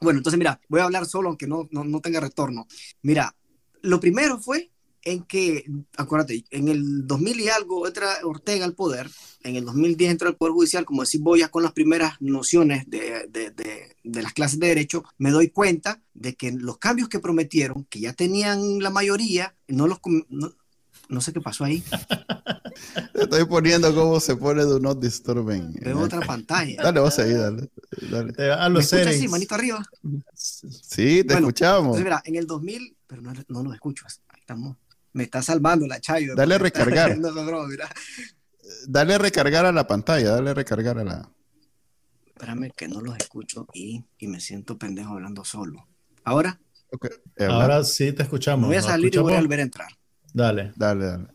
Bueno, entonces mira, voy a hablar solo aunque no, no, no tenga retorno. Mira, lo primero fue en que, acuérdate, en el 2000 y algo entra Ortega al poder, en el 2010 entra al Poder Judicial, como decís voy ya con las primeras nociones de, de, de, las clases de derecho, me doy cuenta de que los cambios que prometieron, que ya tenían la mayoría, no los... sé qué pasó ahí. Estoy poniendo cómo se pone Do Not Disturb Veo otra pantalla. Dale, vos ahí, dale. dale. ¿Me escuchas así, manito arriba? Sí, te escuchamos. Entonces, mira, en el 2000, pero no, no lo escucho, ahí estamos me está salvando la Chayo. Dale a recargar. dale a recargar a la pantalla, dale a recargar a la. Espérame que no los escucho y, y me siento pendejo hablando solo. ¿Ahora? Ahora sí te escuchamos. voy a salir y voy a volver a entrar. Dale. Dale, dale.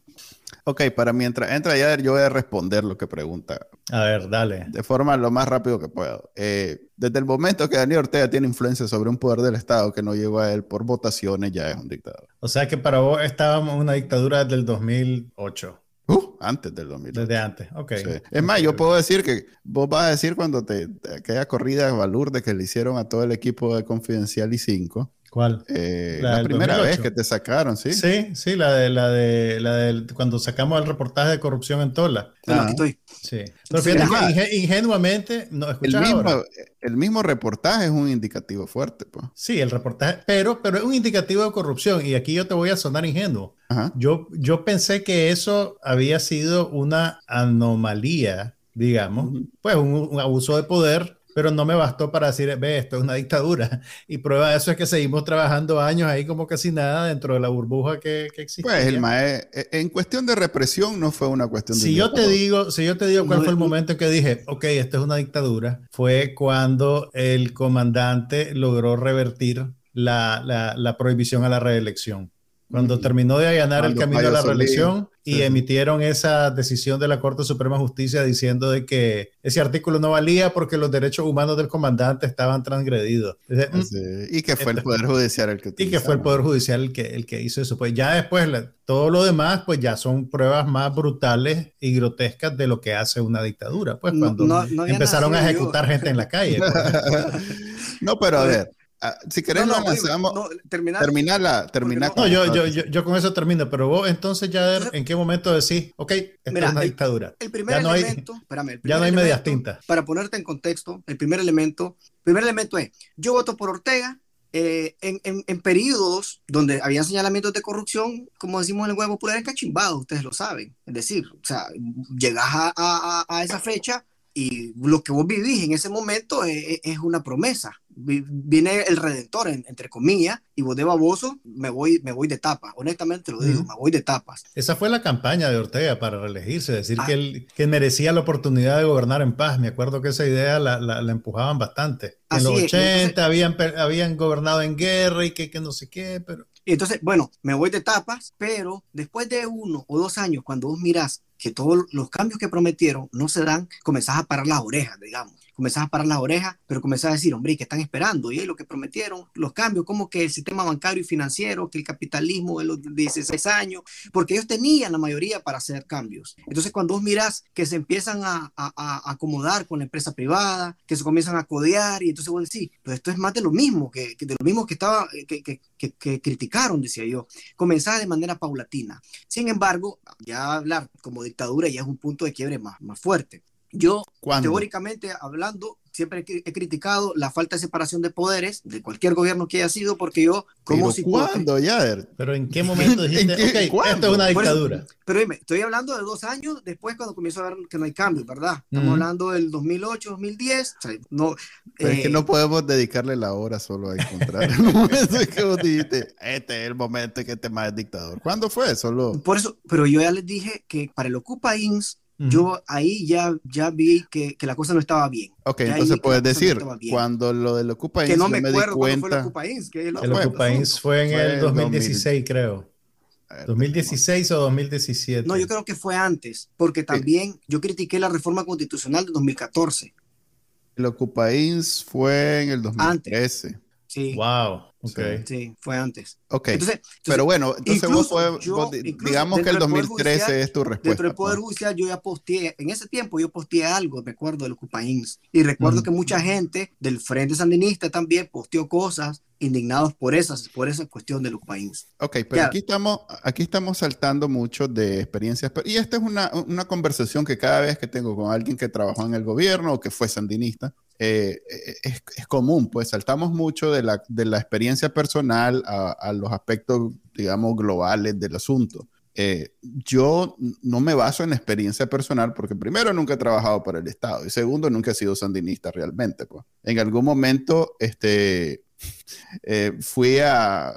Ok, para mientras entra ya, yo voy a responder lo que pregunta. A ver, dale. De forma lo más rápido que puedo. Eh, desde el momento que Daniel Ortega tiene influencia sobre un poder del Estado que no llegó a él por votaciones, ya es un dictador. O sea que para vos estábamos en una dictadura desde el 2008. Uh, antes del 2008. Desde antes, ok. Es más, yo puedo decir que vos vas a decir cuando te, aquella corrida de Valurde que le hicieron a todo el equipo de Confidencial y 5 ¿Cuál? Eh, la, primera vez que te sacaron, ¿sí? Sí, sí, la de la de la de cuando sacamos el reportaje de corrupción en Tola. Ah, estoy. Sí. Pero fíjate ingenuamente no el mismo, el mismo reportaje es un indicativo fuerte, pues. Sí, el reportaje, pero, pero es un indicativo de corrupción. Y aquí yo te voy a sonar ingenuo. Yo, yo pensé que eso había sido una anomalía, digamos, pues un abuso de poder pero no me bastó para decir, ve, esto es una dictadura. Y prueba de eso es que seguimos trabajando años ahí como casi nada dentro de la burbuja que, que existe. Pues el MAE, e, en cuestión de represión no fue una cuestión de... Si yo te digo, si yo te digo cuál fue el momento en que dije, ok, esto es una dictadura, fue cuando el comandante logró revertir la, la, la prohibición a la reelección. Cuando terminó de allanar el camino a la reelección y emitieron esa decisión de la Corte Suprema de Justicia diciendo de que ese artículo no valía porque los derechos humanos del comandante estaban transgredidos. Mm, y que fue el Poder Judicial el que Y que fue el Poder Judicial el que, el que hizo eso. Pues ya después, todo lo demás, pues ya son pruebas más brutales y grotescas de lo que hace una dictadura. Pues cuando empezaron a ejecutar gente en la calle. Pues. no, pero a ver. Ah, si querés, no, no, terminar. Terminarla, terminar. No, yo, yo, yo, con eso termino, pero vos entonces ya, ¿en qué momento decís, ok, esta es una dictadura? El primer elemento, espérame, ya no hay medias tintas. Para ponerte en contexto, el primer elemento, primer elemento es, yo voto por Ortega, eh, en, en, en, periodos donde había señalamientos de corrupción, como decimos en el huevo popular, cachimbado, ustedes lo saben. Es decir, o sea, llegas a, a, a esa fecha y lo que vos vivís en ese momento es, es una promesa viene el redentor, entre comillas, y vos de baboso me voy, me voy de tapas. Honestamente lo digo, me voy de tapas. Esa fue la campaña de Ortega para reelegirse, decir ah. que él que merecía la oportunidad de gobernar en paz. Me acuerdo que esa idea la, la, empujaban bastante. En los 80 habían, habían gobernado en guerra y que, que no sé qué, pero... Entonces, bueno, me voy de tapas, pero después de uno o dos años, cuando vos mirás que todos los cambios que prometieron no se dan, comenzás a parar las orejas, digamos comenzás a parar las orejas, pero comenzás a decir, hombre, ¿qué están esperando? Y lo que prometieron, los cambios, como que el sistema bancario y financiero, que el capitalismo de los 16 años, porque ellos tenían la mayoría para hacer cambios. Entonces, cuando vos mirás que se empiezan a, acomodar con la empresa privada, que se comienzan a codear, y entonces vos decís, pues esto es más de lo mismo, que, de lo mismo que estaba, que, que, que, criticaron, decía yo. Comenzaba de manera paulatina. Sin embargo, ya hablar como dictadura ya es un punto de quiebre más, más fuerte. Yo, teóricamente hablando, siempre he criticado la falta de separación de poderes de cualquier gobierno que haya sido, porque yo, como si ¿Cuándo, Yader? Pero ¿en qué momento dijiste, okay, esto es una dictadura? pero dime, estoy hablando de dos años después cuando comienzo a ver que no hay cambio, ¿verdad? Estamos hablando del 2008, 2010. no, pero es que eh, no podemos dedicarle la hora solo a encontrar es que vos dijiste, este es el momento en que este más es dictador. ¿Cuándo fue? Solo... Por eso, pero yo ya les dije que para el Ocupa INS yo ahí ya, ya vi que, que, la cosa no estaba bien. Ok, entonces puedes decir, cuando lo del Ocupa Que no me, acuerdo cuando fue el Ocupa Que el Ocupa fue en el 2016, creo. ¿2016 o 2017? No, yo creo que fue antes, porque también yo critiqué la reforma constitucional de 2014. El Ocupains fue en el 2013. Sí. Wow. Okay. Sí, fue antes. Ok. pero bueno, entonces vos, digamos que el 2013 es tu respuesta. Dentro del Poder pues. Judicial yo ya posteé, en ese tiempo yo posteé algo, recuerdo, del Ocupains. Y recuerdo que mucha gente del Frente Sandinista también posteó cosas indignados por esas, por esa cuestión del Ocupains. Ok, pero aquí estamos, aquí estamos saltando mucho de experiencias. Y esta es una, una conversación que cada vez que tengo con alguien que trabajó en el gobierno o que fue sandinista, eh, es, es, común, pues saltamos mucho de la, de la experiencia personal a, a, los aspectos, digamos, globales del asunto. Eh, yo no me baso en experiencia personal porque primero nunca he trabajado para el Estado y segundo nunca he sido sandinista realmente. Pues. En algún momento, este, eh, fui a,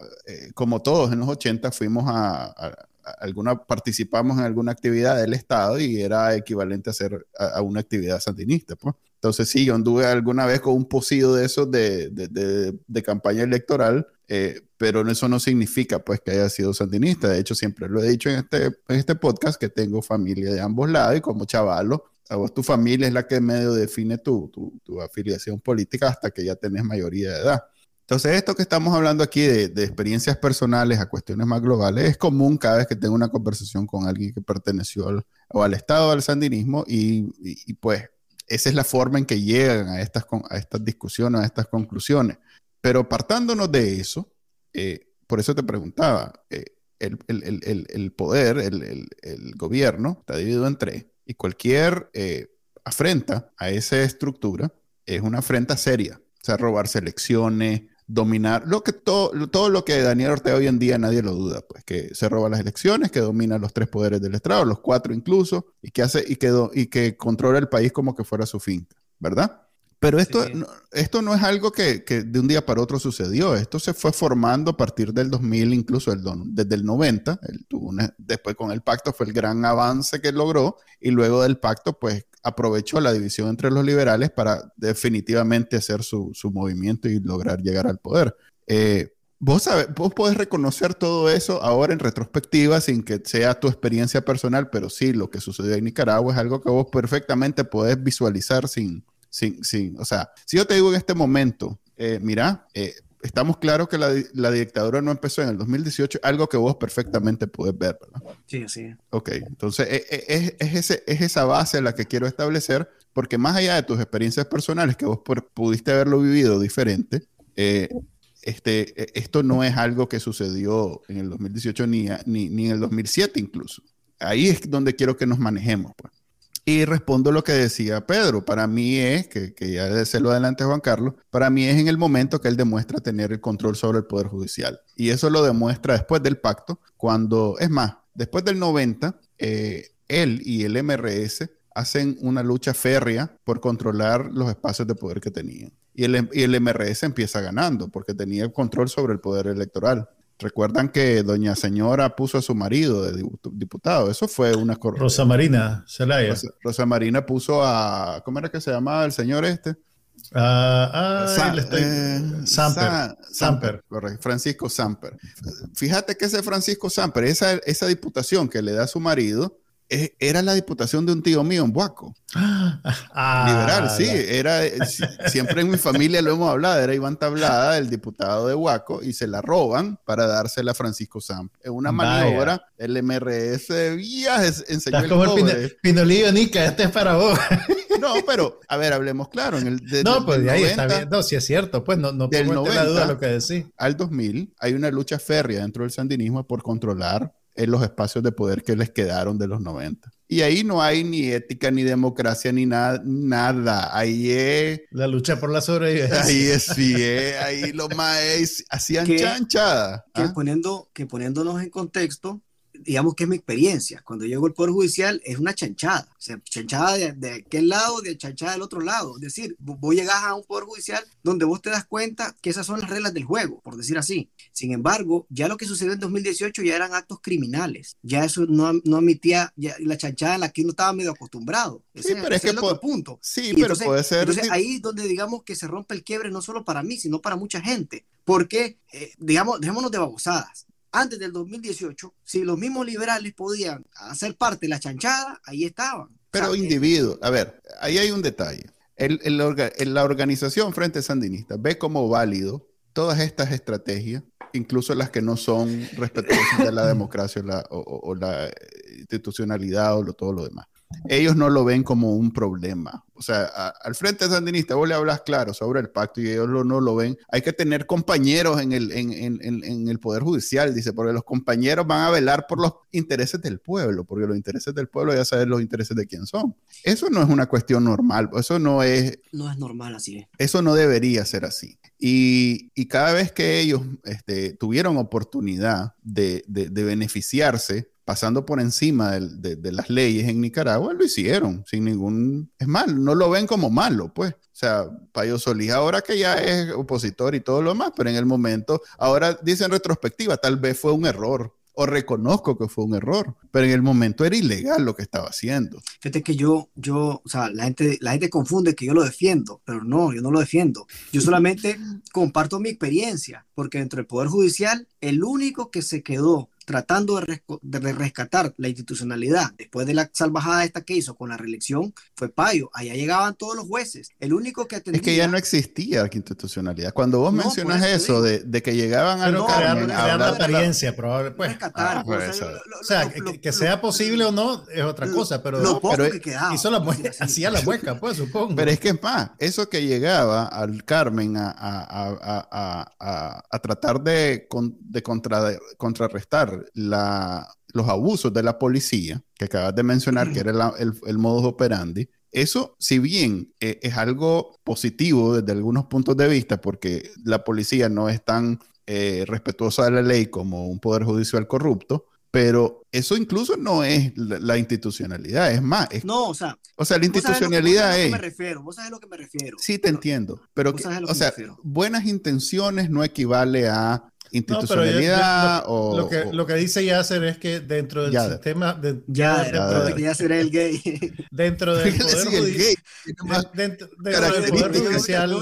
como todos en los 80, fuimos a, a alguna, participamos en alguna actividad del Estado y era equivalente a hacer a, una actividad sandinista. Pues. Entonces, sí, yo anduve alguna vez con un pocido de esos de, de, de, campaña electoral, eh, pero eso no significa pues que haya sido sandinista. De hecho, siempre lo he dicho en este, en este podcast que tengo familia de ambos lados y como chavalo, a vos tu familia es la que medio define tu, tu, tu afiliación política hasta que ya tenés mayoría de edad. Entonces, esto que estamos hablando aquí de, de, experiencias personales a cuestiones más globales es común cada vez que tengo una conversación con alguien que perteneció al, o al Estado al sandinismo y, y, pues esa es la forma en que llegan a estas, a estas discusiones, a estas conclusiones. Pero partándonos de eso, eh, por eso te preguntaba, eh, el, el, el, el, poder, el, gobierno está dividido en tres y cualquier eh, afrenta a esa estructura es una afrenta seria. O sea, robarse elecciones, dominar, lo que todo, todo lo que Daniel Ortega hoy en día nadie lo duda, pues que se roba las elecciones, que domina los tres poderes del Estado, los cuatro incluso, y que hace y que, y que controla el país como que fuera su finca, ¿verdad? Pero esto, no, esto no es algo que, que, de un día para otro sucedió. Esto se fue formando a partir del 2000, incluso el, desde el 90. tuvo después con el pacto fue el gran avance que logró y luego del pacto pues aprovechó la división entre los liberales para definitivamente hacer su, su movimiento y lograr llegar al poder. Eh, vos, sabes, vos podés reconocer todo eso ahora en retrospectiva sin que sea tu experiencia personal, pero sí, lo que sucedió en Nicaragua es algo que vos perfectamente podés visualizar sin, sin, sin o sea, si yo te digo en este momento, eh, mira, eh, estamos claros que la, la, dictadura no empezó en el 2018, algo que vos perfectamente puedes ver, ¿verdad? Sí, sí. Ok, entonces e, e, es, es, ese, es esa base la que quiero establecer, porque más allá de tus experiencias personales, que vos pudiste haberlo vivido diferente, eh, este, e, esto no es algo que sucedió en el 2018 ni, ni, ni en el 2007 incluso. Ahí es donde quiero que nos manejemos. Pues. Y respondo lo que decía Pedro. Para mí es, que, ya se lo adelante Juan Carlos, para mí es en el momento que él demuestra tener el control sobre el Poder Judicial. Y eso lo demuestra después del pacto, cuando, es más, después del 90, eh, él y el MRS hacen una lucha férrea por controlar los espacios de poder que tenían. Y el, y el MRS empieza ganando porque tenía control sobre el poder electoral. Recuerdan que doña señora puso a su marido de diputado. Eso fue una Rosa Marina Zelaya. Rosa, Marina puso a. ¿Cómo era que se llamaba el señor este? Ah, ah estoy... eh, Samper. Samper. Correcto. Francisco Samper. Fíjate que ese Francisco Samper, esa, esa diputación que le da a su marido, era la diputación de un tío mío en Buaco. Ah, Liberal, sí. Era, siempre en mi familia lo hemos hablado. Era Iván Tablada, el diputado de Buaco, y se la roban para dársela a Francisco Sam. Es una maniobra. El MRS viajes enseñó el como el Pinolillo Nica, este es para vos. no, pero, a ver, hablemos claro. En el, no, pues de ahí está bien. No, si es cierto, pues no, no pongo la duda lo que decís. Al 2000 hay una lucha férrea dentro del sandinismo por controlar en los espacios de poder que les quedaron de los 90. Y ahí no hay ni ética, ni democracia, ni nada. nada. Ahí es... La lucha por la sobrevivencia. Ahí es, sí, ahí los maes hacían chanchada. Que, ¿ah? poniendo, que poniéndonos en contexto, digamos que es mi experiencia. Cuando llego al Poder Judicial es una chanchada. O sea, chanchada de, de aquel lado, de chanchada del otro lado. Es decir, vos llegas a un Poder Judicial donde vos te das cuenta que esas son las reglas del juego, por decir así. Sin embargo, ya lo que sucedió en 2018 ya eran actos criminales. Ya eso no, no admitía ya la chanchada en la que uno estaba medio acostumbrado. sí, pero es que otro punto. Sí, pero puede ser. Entonces ahí es donde digamos que se rompe el quiebre no solo para mí, sino para mucha gente. Porque, eh, digamos, dejémonos de babosadas antes del 2018, si los mismos liberales podían hacer parte de la chanchada, ahí estaban. Pero individuo, a ver, ahí hay un detalle. El, la organización Frente Sandinista ve como válido todas estas estrategias, incluso las que no son respetuosas de la democracia o la institucionalidad o todo lo demás ellos no lo ven como un problema. O sea, al frente sandinista vos le hablas claro sobre el pacto y ellos no lo ven. Hay que tener compañeros en el, en, el Poder Judicial, dice, porque los compañeros van a velar por los intereses del pueblo, porque los intereses del pueblo ya saben los intereses de quién son. Eso no es una cuestión normal, eso no es... No es normal así. Eso no debería ser así. Y, cada vez que ellos este, tuvieron oportunidad de, de, de beneficiarse pasando por encima de, las leyes en Nicaragua, lo hicieron sin ningún... Es mal, no lo ven como malo, pues. O sea, Payo Solís ahora que ya es opositor y todo lo demás, pero en el momento, ahora dicen retrospectiva, tal vez fue un error o reconozco que fue un error, pero en el momento era ilegal lo que estaba haciendo. Fíjate que yo, yo, o sea, la gente, la gente confunde que yo lo defiendo, pero no, yo no lo defiendo. Yo solamente comparto mi experiencia, porque dentro del Poder Judicial, el único que se quedó tratando de, rescatar la institucionalidad después de la salvajada esta que hizo con la reelección fue Payo. Allá llegaban todos los jueces. El único que atendía... Es que ya no existía la institucionalidad. Cuando vos mencionas eso de, que llegaban a no, crear, la apariencia, probable, pues. Rescatar, ah, pues, o sea, que, sea posible o no es otra cosa, pero, lo poco que quedaba, hizo la mueca, hacía la mueca, pues supongo. Pero es que es más, eso que llegaba al Carmen a, a, a, a tratar de, de contra, contrarrestar la, los abusos de la policía, que acabas de mencionar, que era el, el, modus operandi, eso, si bien eh, es algo positivo desde algunos puntos de vista, porque la policía no es tan eh, respetuosa de la ley como un poder judicial corrupto, pero eso incluso no es la, institucionalidad, es más. no, o sea. O sea, la institucionalidad es. me refiero, vos sabes a lo que me refiero. Sí, te entiendo. Pero, o sea, buenas intenciones no equivale a institucionalidad o lo que, lo que dice Yasser es que dentro del sistema de, ya, dentro de, Yasser es el gay. dentro del poder judicial dentro, del poder judicial.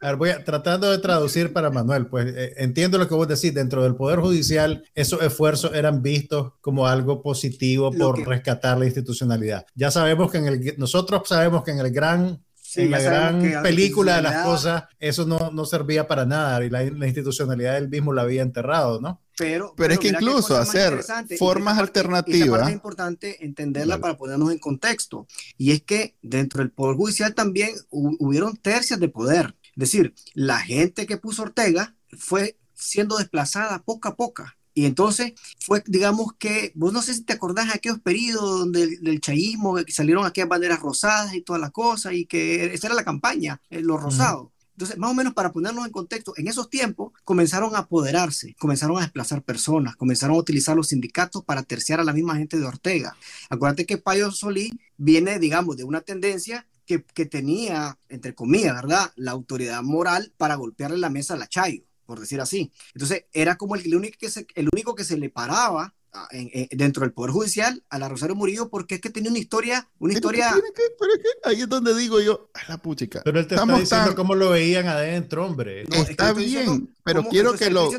a ver, voy a, tratando de traducir para Manuel pues eh, entiendo lo que vos decís dentro del poder judicial esos esfuerzos eran vistos como algo positivo por rescatar la institucionalidad. Ya sabemos que en el nosotros sabemos que en el gran en la gran película de las cosas, eso no, no, servía para nada y la, institucionalidad del mismo la había enterrado, ¿no? Pero, pero, es que incluso hacer formas alternativas. es importante entenderla para ponernos en contexto. Y es que dentro del Poder Judicial también hubieron tercias de poder. Es decir, la gente que puso Ortega fue siendo desplazada poco a poco y entonces fue, digamos que, vos no sé si te acordás de aquellos periodos donde del chayismo, que salieron aquellas banderas rosadas y toda la cosa, y que esa era la campaña, eh, los rosados. Entonces, más o menos para ponernos en contexto, en esos tiempos comenzaron a apoderarse, comenzaron a desplazar personas, comenzaron a utilizar los sindicatos para terciar a la misma gente de Ortega. Acuérdate que Payo Solí viene, digamos, de una tendencia que, que tenía, entre comillas, ¿verdad?, la autoridad moral para golpearle la mesa a la Chayo por decir así. Entonces, era como el, único, que se, el único que se le paraba ah, dentro del Poder Judicial a la Rosario Murillo porque es que tenía una historia, una historia... pero es que ahí es donde digo yo, a la puchica. Pero él te está diciendo cómo lo veían adentro, hombre. está bien, pero quiero que lo,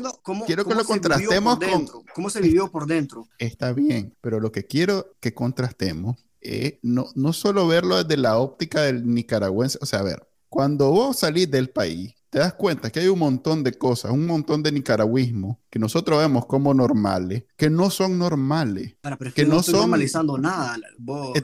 quiero que lo contrastemos con... ¿Cómo se vivió por dentro? Está bien, pero lo que quiero que contrastemos es no, no solo verlo desde la óptica del nicaragüense, o sea, a ver, cuando vos salís del país, te das cuenta que hay un montón de cosas, un montón de nicaragüismo que nosotros vemos como normales, que no son normales. que, no, estoy son normalizando nada. Eh,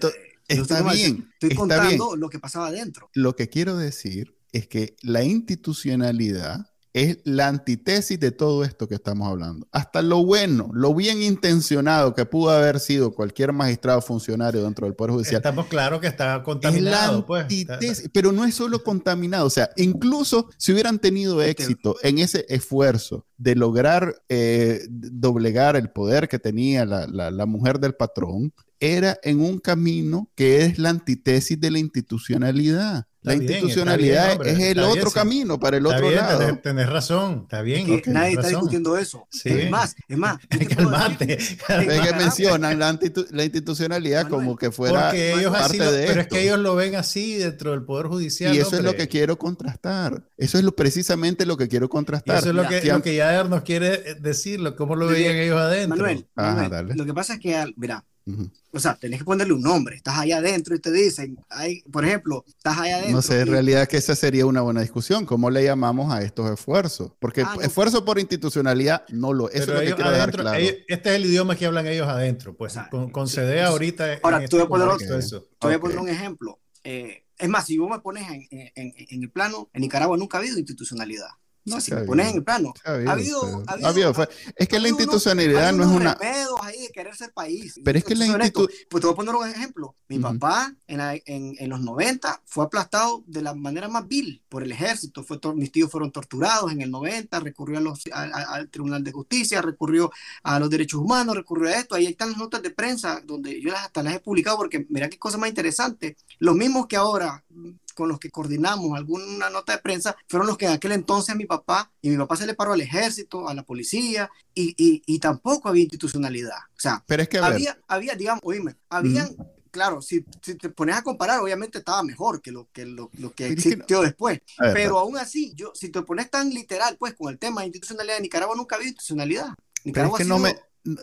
está bien. Estoy contando lo que pasaba adentro. Lo que quiero decir es que la institucionalidad es la antítesis de todo esto que estamos hablando. Hasta lo bueno, lo bien intencionado que pudo haber sido cualquier magistrado funcionario dentro del Poder Judicial. Estamos claros que está contaminado. Pues. Pero no es solo contaminado, o sea, incluso si hubieran tenido éxito en ese esfuerzo de lograr eh, doblegar el poder que tenía la, la mujer del patrón, era en un camino que es la antítesis de la institucionalidad. La institucionalidad es el otro camino para el otro lado. Tenés, razón, está bien. nadie está discutiendo eso. Es más, es más. Calmate. Es que mencionan la, institucionalidad como que fuera ellos parte de Pero es que ellos lo ven así dentro del Poder Judicial. Y eso es lo que quiero contrastar. Eso es lo, precisamente lo que quiero contrastar. eso es lo que, lo que Yader nos quiere decir, cómo lo veían ellos adentro. Manuel, lo que pasa es que, mira, o sea, tenés que ponerle un nombre. Estás allá adentro y te dicen, hay, por ejemplo, estás allá adentro. No sé, en realidad que esa sería una buena discusión. ¿Cómo le llamamos a estos esfuerzos? Porque ah, esfuerzo por institucionalidad no lo es. Eso es lo que quiero dejar claro. este es el idioma que hablan ellos adentro. Pues con, con CDA ahorita. Ahora, te voy a poner, poner un ejemplo. Eh, es más, si vos me pones en, en, en el plano, en Nicaragua nunca ha habido institucionalidad. No, si me pones en el plano. Ha habido, ha habido, es que la institucionalidad no es una. ahí de querer ser país. Pero es que la institucionalidad. Pues te voy a poner un ejemplo. Mi papá en, en, en, los 90 fue aplastado de la manera más vil por el ejército. Fue mis tíos fueron torturados en el 90, recurrió a los, al Tribunal de Justicia, recurrió a los derechos humanos, recurrió a esto. Ahí están las notas de prensa donde yo las, hasta las he publicado porque mira qué cosa más interesante. Los mismos que ahora con los que coordinamos alguna nota de prensa fueron los que en aquel entonces a mi papá, y mi papá se le paró al ejército, a la policía, y, y, tampoco había institucionalidad. O sea, Pero es que, había, había, digamos, oíme, habían, claro, si, si, te pones a comparar, obviamente estaba mejor que lo que, lo, lo que existió después. Pero aún así, yo, si te pones tan literal, pues, con el tema de institucionalidad, Nicaragua nunca había institucionalidad. Nicaragua Pero es que no me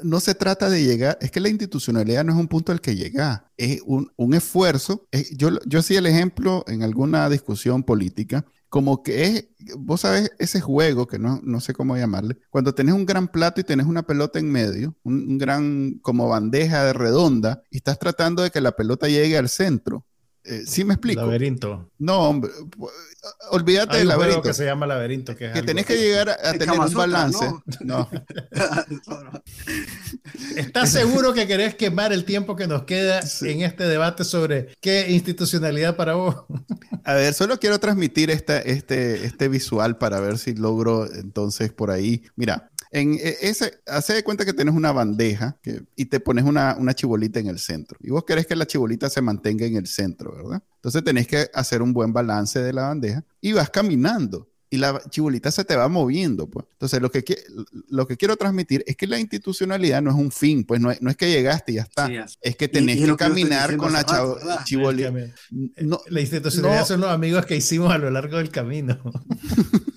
no se trata de llegar, es que la institucionalidad no es un punto al que llega, es un, un esfuerzo. yo, yo hacía el ejemplo en alguna discusión política, como que es, vos sabes, ese juego, que no, no sé cómo llamarle, cuando tenés un gran plato y tenés una pelota en medio, un, gran como bandeja de redonda, y estás tratando de que la pelota llegue al centro. Eh, ¿Sí me explico? Laberinto. No, hombre, olvídate del laberinto. que se llama laberinto. Que, que tenés que llegar a, tener un balance. No. ¿Estás seguro que querés quemar el tiempo que nos queda en este debate sobre qué institucionalidad para vos? a ver, solo quiero transmitir esta, este, este visual para ver si logro entonces por ahí. Mira, en e, ese, hace de cuenta que tienes una bandeja y te pones una, una chibolita en el centro. Y vos querés que la chibolita se mantenga en el centro, ¿verdad? Entonces tenés que hacer un buen balance de la bandeja y vas caminando y la chibolita se te va moviendo, pues. Entonces, lo que, lo que quiero transmitir es que la institucionalidad no es un fin, pues no es, no es que llegaste y ya está. es que tenés que caminar con la chibolita. No, la institucionalidad son los amigos que hicimos a lo largo del camino.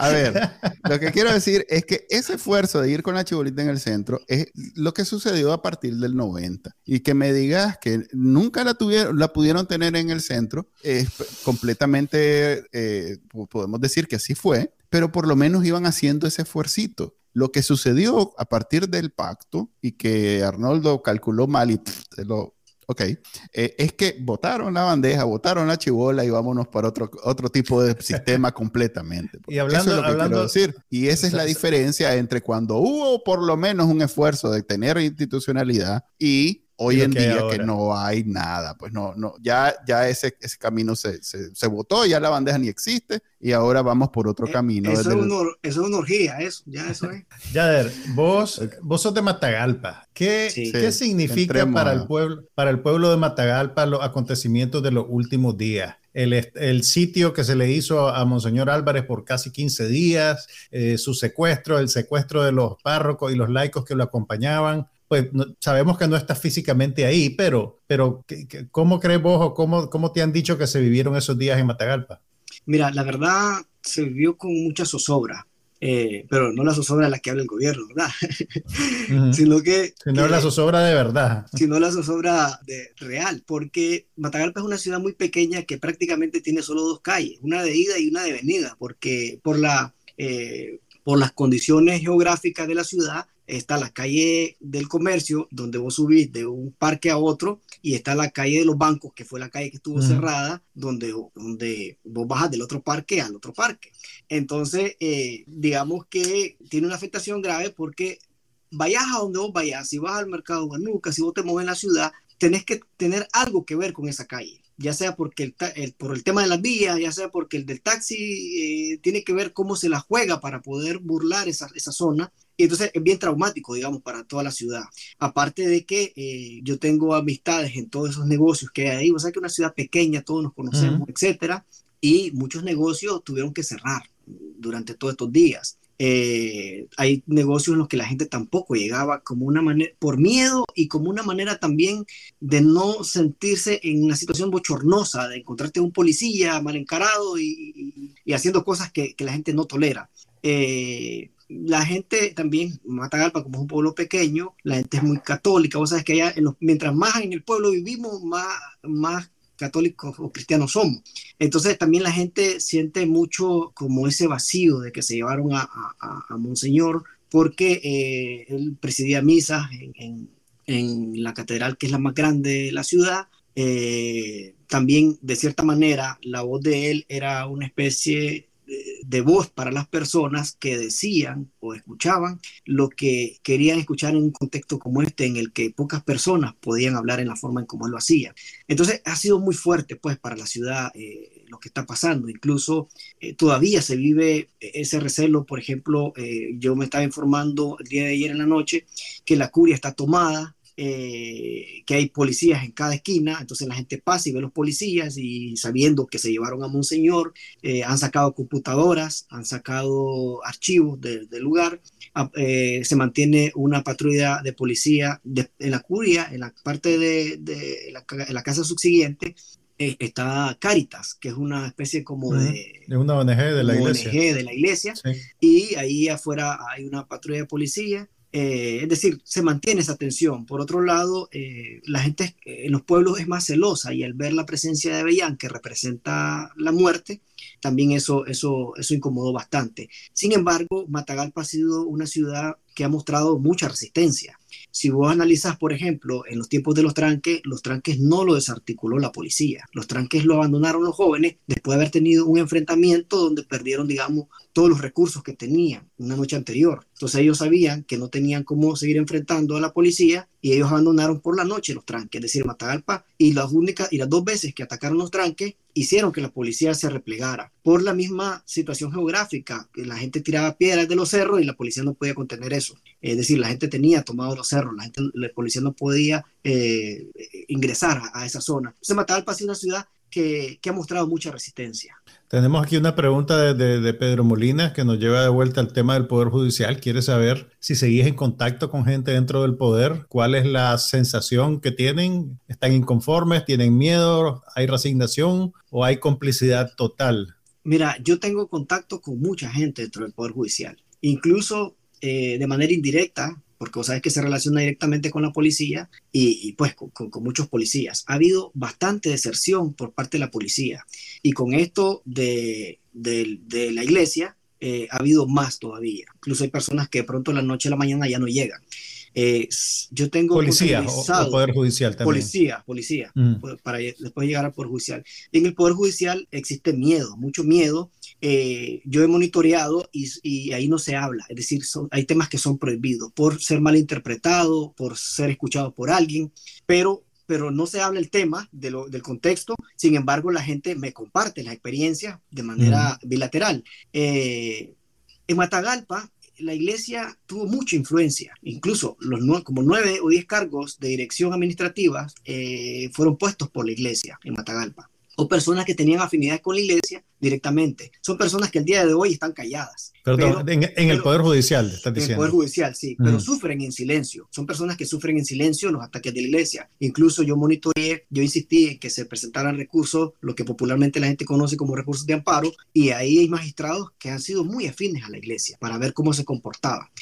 A ver, lo que quiero decir es que ese esfuerzo de ir con la chibolita en el centro es lo que sucedió a partir del 90. Y que me digas que nunca la, tuvieron, la pudieron tener en el centro, es completamente, eh, podemos decir que así fue, pero por lo menos iban haciendo ese esfuercito. Lo que sucedió a partir del pacto y que Arnoldo calculó mal y lo Ok, eh, es que votaron la bandeja, votaron la chivola y vámonos para otro, otro tipo de sistema completamente. Y hablando, Eso es lo que decir. Y esa es la diferencia entre cuando hubo por lo menos un esfuerzo de tener institucionalidad y hoy en día que no hay nada, pues no, no, ya, ya ese, ese camino se, se, se, votó, ya la bandeja ni existe y ahora vamos por otro eh, camino. Eso, es, eso, es una orgía, eso, ya eso es. Yader, vos, vos sos de Matagalpa. ¿Qué, ¿qué significa para el, pueblo, para el pueblo de Matagalpa los acontecimientos de los últimos días? El, el, sitio que se le hizo a Monseñor Álvarez por casi 15 días, eh, su secuestro, el secuestro de los párrocos y los laicos que lo acompañaban, pues sabemos que no está físicamente ahí, pero, pero ¿cómo crees vos o cómo, cómo te han dicho que se vivieron esos días en Matagalpa? Mira, la verdad se vivió con mucha zozobra. Eh, pero no la zozobra de la que habla el gobierno, ¿verdad? sino que... Sino la zozobra de verdad. Sino la zozobra de real, porque Matagalpa es una ciudad muy pequeña que prácticamente tiene solo dos calles, una de ida y una de venida, porque por, la, eh, por las condiciones geográficas de la ciudad está la calle del comercio, donde vos subís de un parque a otro, y está la calle de los bancos, que fue la calle que estuvo cerrada, donde, donde vos bajas del otro parque al otro parque. Entonces, eh, digamos que tiene una afectación grave porque vayas a donde vos vayas, si vas al mercado Guanuca, si vos te mueves en la ciudad, tenés que tener algo que ver con esa calle. Ya sea porque el, por el tema de las vías, ya sea porque el del taxi eh, tiene que ver cómo se la juega para poder burlar esa, esa zona Y entonces es bien traumático, digamos, para toda la ciudad. Aparte de que eh, yo tengo amistades en todos esos negocios que hay ahí, o sea que es una ciudad pequeña, todos nos conocemos, etcétera, y muchos negocios tuvieron que cerrar durante todos estos días. Eh, hay negocios en los que la gente tampoco llegaba como una manera, por miedo y como una manera también de no sentirse en una situación bochornosa, de encontrarte un policía mal encarado y, haciendo cosas que, la gente no tolera. Eh, la gente también, Matagalpa, como es un pueblo pequeño, la gente es muy católica. Vos sabes que allá, mientras más en el pueblo vivimos, más, más católicos o cristianos somos. Entonces también la gente siente mucho como ese vacío de que se llevaron a, a, Monseñor porque eh, él presidía misas en, en, la catedral que es la más grande de la ciudad. Eh, también de cierta manera la voz de él era una especie de voz para las personas que decían o escuchaban lo que querían escuchar en un contexto como este en el que pocas personas podían hablar en la forma en como él lo hacía. Entonces ha sido muy fuerte pues para la ciudad eh, lo que está pasando. Incluso eh, todavía se vive ese recelo. Por ejemplo, eh, yo me estaba informando el día de ayer en la noche que la curia está tomada eh, que hay policías en cada esquina, entonces la gente pasa y ve los policías y sabiendo que se llevaron a Monseñor, eh, han sacado computadoras, han sacado archivos del lugar, ah, eh, se mantiene una patrulla de policía en la curia, en la parte de, la, casa subsiguiente, está Caritas, que es una especie como de... De una ONG de la iglesia. ONG de la iglesia. Y ahí afuera hay una patrulla de policía eh, es decir, se mantiene esa tensión. Por otro lado, eh, la gente en los pueblos es más celosa y al ver la presencia de Bellán, que representa la muerte, también eso, eso, eso incomodó bastante. Sin embargo, Matagalpa ha sido una ciudad que ha mostrado mucha resistencia. Si vos analizas, por ejemplo, en los tiempos de los tranques, los tranques no lo desarticuló la policía. Los tranques lo abandonaron los jóvenes después de haber tenido un enfrentamiento donde perdieron, digamos, todos los recursos que tenían una noche anterior. Entonces ellos sabían que no tenían cómo seguir enfrentando a la policía y ellos abandonaron por la noche los tranques, es decir, Matagalpa, y las únicas y las dos veces que atacaron los tranques hicieron que la policía se replegara por la misma situación geográfica, la gente tiraba piedras de los cerros y la policía no podía contener eso. Es decir, la gente tenía tomado los cerros, la, gente, la policía no podía eh, ingresar a, esa zona. Entonces Matagalpa es una ciudad que, que ha mostrado mucha resistencia. Tenemos aquí una pregunta de, Pedro Molina que nos lleva de vuelta al tema del Poder Judicial. Quiere saber si seguís en contacto con gente dentro del Poder, cuál es la sensación que tienen, están inconformes, tienen miedo, hay resignación o hay complicidad total. Mira, yo tengo contacto con mucha gente dentro del Poder Judicial, incluso eh, de manera indirecta, porque vos sabes que se relaciona directamente con la policía y, pues con, muchos policías. Ha habido bastante deserción por parte de la policía y con esto de, la iglesia eh, ha habido más todavía. Incluso hay personas que de pronto la noche a la mañana ya no llegan. Eh, yo tengo policía o, poder judicial también. Policía, policía, mm. para después llegar al poder judicial. En el poder judicial existe miedo, mucho miedo eh, yo he monitoreado y, ahí no se habla, es decir, hay temas que son prohibidos por ser mal interpretado, por ser escuchado por alguien, pero, pero no se habla el tema de del contexto, sin embargo la gente me comparte las experiencias de manera bilateral. Eh, en Matagalpa, la iglesia tuvo mucha influencia, incluso los como nueve o diez cargos de dirección administrativa eh, fueron puestos por la iglesia en Matagalpa o personas que tenían afinidad con la iglesia directamente. Son personas que el día de hoy están calladas. Perdón, en, el Poder Judicial, estás diciendo. En el Poder Judicial, sí, pero sufren en silencio. Son personas que sufren en silencio los ataques de la iglesia. Incluso yo monitoreé, yo insistí en que se presentaran recursos, lo que popularmente la gente conoce como recursos de amparo, y ahí hay magistrados que han sido muy afines a la iglesia para ver cómo se comportaba.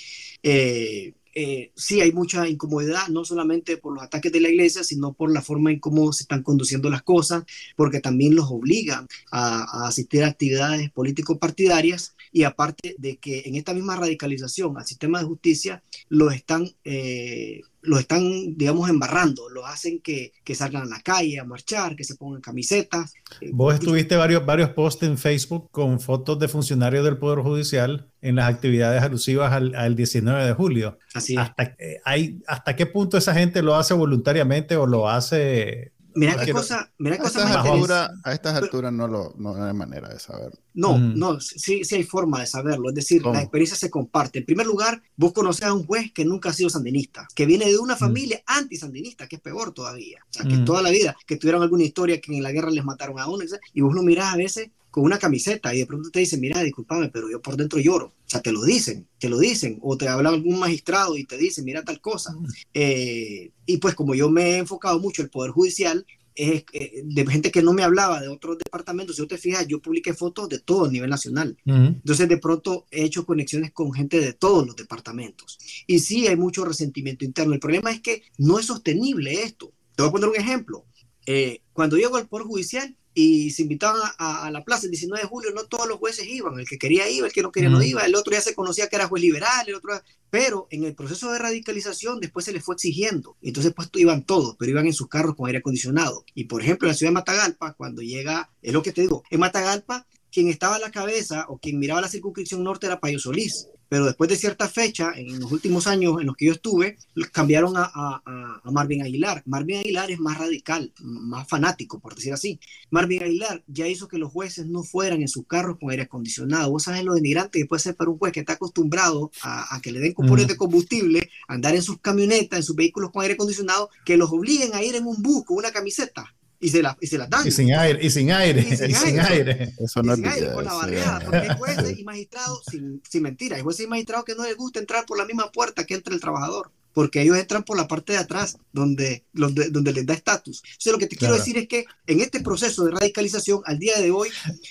Eh, eh, sí hay mucha incomodidad, no solamente por los ataques de la iglesia, sino por la forma en cómo se están conduciendo las cosas, porque también los obligan a, asistir a actividades político-partidarias y aparte de que en esta misma radicalización al sistema de justicia los están... Eh, los están, digamos, embarrando, los hacen que, que, salgan a la calle a marchar, que se pongan camisetas. Eh, Vos estuviste varios, varios posts en Facebook con fotos de funcionarios del Poder Judicial en las actividades alusivas al, al 19 de julio. Así Hasta, eh, hay, ¿Hasta qué punto esa gente lo hace voluntariamente o lo hace Mira qué cosa, mira a, estas alturas, a estas alturas no, lo, no hay manera de saberlo. No, no, sí, sí hay forma de saberlo. Es decir, la experiencia se comparte. En primer lugar, vos conocés a un juez que nunca ha sido sandinista, que viene de una familia anti-sandinista, que es peor todavía. O sea, que toda la vida, que tuvieron alguna historia que en la guerra les mataron a uno, y vos lo mirás a veces con una camiseta y de pronto te dicen, mira, discúlpame, pero yo por dentro lloro. O sea, te lo dicen, te lo dicen. O te habla algún magistrado y te dice, mira tal cosa. Eh, y pues como yo me he enfocado mucho en el Poder Judicial, es, eh, de gente que no me hablaba de otros departamentos, si usted te fijas, yo publiqué fotos de todo a nivel nacional. Entonces, de pronto he hecho conexiones con gente de todos los departamentos. Y sí hay mucho resentimiento interno. El problema es que no es sostenible esto. Te voy a poner un ejemplo. Eh, cuando llego al Poder Judicial, y se invitaban a, la plaza el 19 de julio, no todos los jueces iban, el que quería iba, el que no quería no iba, el otro ya se conocía que era juez liberal, el otro, pero en el proceso de radicalización después se les fue exigiendo, entonces pues iban todos, pero iban en sus carros con aire acondicionado. Y por ejemplo, en la ciudad de Matagalpa, cuando llega, es lo que te digo, en Matagalpa, quien estaba a la cabeza o quien miraba la circunscripción norte era Payo Solís pero después de cierta fecha, en los últimos años en los que yo estuve, cambiaron a, Marvin Aguilar. Marvin Aguilar es más radical, más fanático, por decir así. Marvin Aguilar ya hizo que los jueces no fueran en sus carros con aire acondicionado. Vos sabes lo denigrante que puede ser para un juez que está acostumbrado a, que le den componentes de combustible, andar en sus camionetas, en sus vehículos con aire acondicionado, que los obliguen a ir en un bus con una camiseta y se la, y se la dan. Y sin aire, y sin aire, y sin, aire. Eso no es aire, con la barriada, porque hay jueces y magistrados, sin, sin mentira, hay jueces y magistrados que no les gusta entrar por la misma puerta que entra el trabajador, porque ellos entran por la parte de atrás, donde, donde, donde les da estatus. Entonces, lo que te quiero decir es que en este proceso de radicalización, al día de hoy,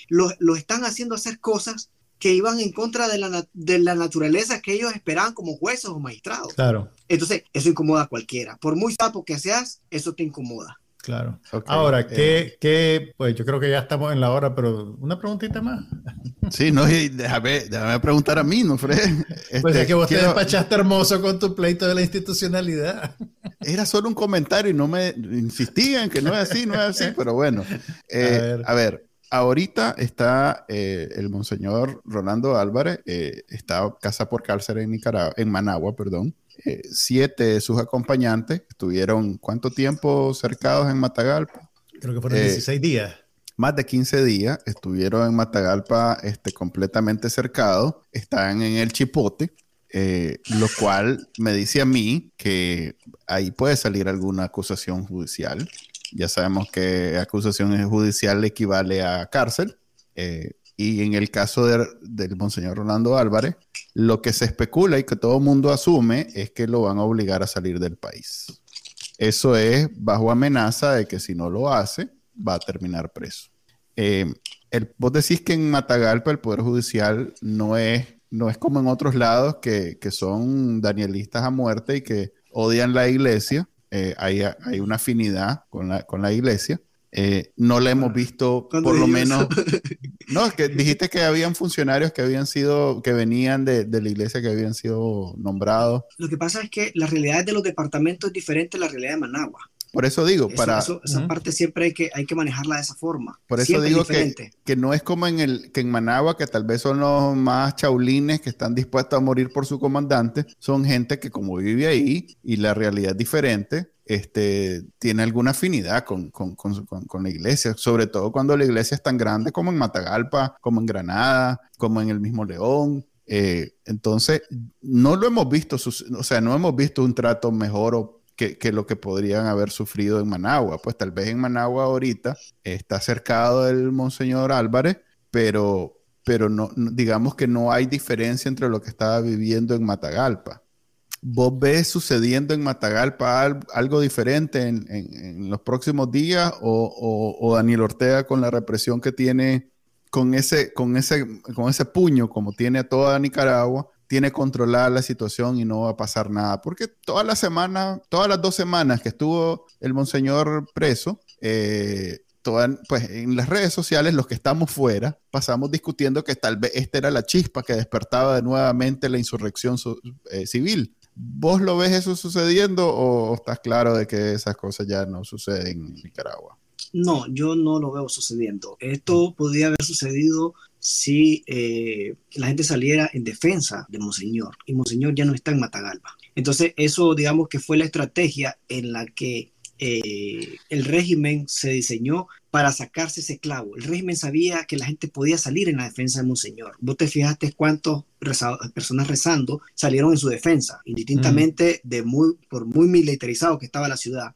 lo, lo están haciendo hacer cosas que iban en contra de la, de la naturaleza que ellos esperaban como jueces o magistrados. Claro. Entonces, eso incomoda a cualquiera. Por muy sapo que seas, eso te incomoda. Claro. Ahora, eh, ¿qué, pues yo creo que ya estamos en la hora, pero una preguntita más. Sí, no, y déjame, déjame preguntar a mí, ¿no, Fred? pues es este, que vos te despachaste hermoso con tu pleito de la institucionalidad. Era solo un comentario y no me insistían que no es así, no es así, pero bueno. Eh, a, ver. ahorita está eh, el monseñor Rolando Álvarez, está casa por cárcel en Nicaragua, en Managua, perdón. Eh, siete de sus acompañantes estuvieron cuánto tiempo cercados en Matagalpa. Creo que fueron 16 eh, días. Más de 15 días estuvieron en Matagalpa este, completamente cercados. Están en el Chipote, eh, lo cual me dice a mí que ahí puede salir alguna acusación judicial. Ya sabemos que acusación judicial equivale a cárcel. Y en el caso del Monseñor Rolando Álvarez, lo que se especula y que todo el mundo asume es que lo van a obligar a salir del país. Eso es bajo amenaza de que si no lo hace, va a terminar preso. Eh, el, vos decís que en Matagalpa el Poder Judicial no es, no es como en otros lados que, son danielistas a muerte y que odian la iglesia. Eh, hay, hay, una afinidad con la, con la iglesia. Eh, no la hemos visto, por lo menos. no, es que dijiste que habían funcionarios que habían sido, que venían de, la iglesia, que habían sido nombrados. Lo que pasa es que la realidad de los departamentos es diferente a la realidad de Managua. Por eso digo, para... esa parte siempre hay que, hay que manejarla de esa forma. Por eso digo que, que, no es como en, el, que en Managua, que tal vez son los más chaulines que están dispuestos a morir por su comandante. Son gente que como vive ahí y la realidad es diferente, este, tiene alguna afinidad con, la iglesia, sobre todo cuando la iglesia es tan grande como en Matagalpa, como en Granada, como en el mismo León. Eh, entonces, no lo hemos visto, o sea, no hemos visto un trato mejor que, lo que podrían haber sufrido en Managua. Pues tal vez en Managua ahorita está cercado el Monseñor Álvarez, pero, pero no, digamos que no hay diferencia entre lo que estaba viviendo en Matagalpa. ¿Vos ves sucediendo en Matagalpa algo diferente en, los próximos días o, Daniel Ortega con la represión que tiene, con ese, con, ese, con ese puño como tiene a toda Nicaragua, tiene controlada la situación y no va a pasar nada? Porque toda la semana, todas las dos semanas que estuvo el monseñor preso, eh, pues en las redes sociales, los que estamos fuera, pasamos discutiendo que tal vez esta era la chispa que despertaba de nuevamente la insurrección eh, civil. ¿Vos lo ves eso sucediendo o estás claro de que esas cosas ya no suceden en Nicaragua? No, yo no lo veo sucediendo. Esto podría haber sucedido si eh, la gente saliera en defensa de Monseñor y Monseñor ya no está en Matagalpa. Entonces, eso digamos que fue la estrategia en la que eh, el régimen se diseñó para sacarse ese clavo. El régimen sabía que la gente podía salir en la defensa de Monseñor. Vos te fijaste cuántas personas rezando salieron en su defensa, indistintamente de muy, por muy militarizado que estaba la ciudad.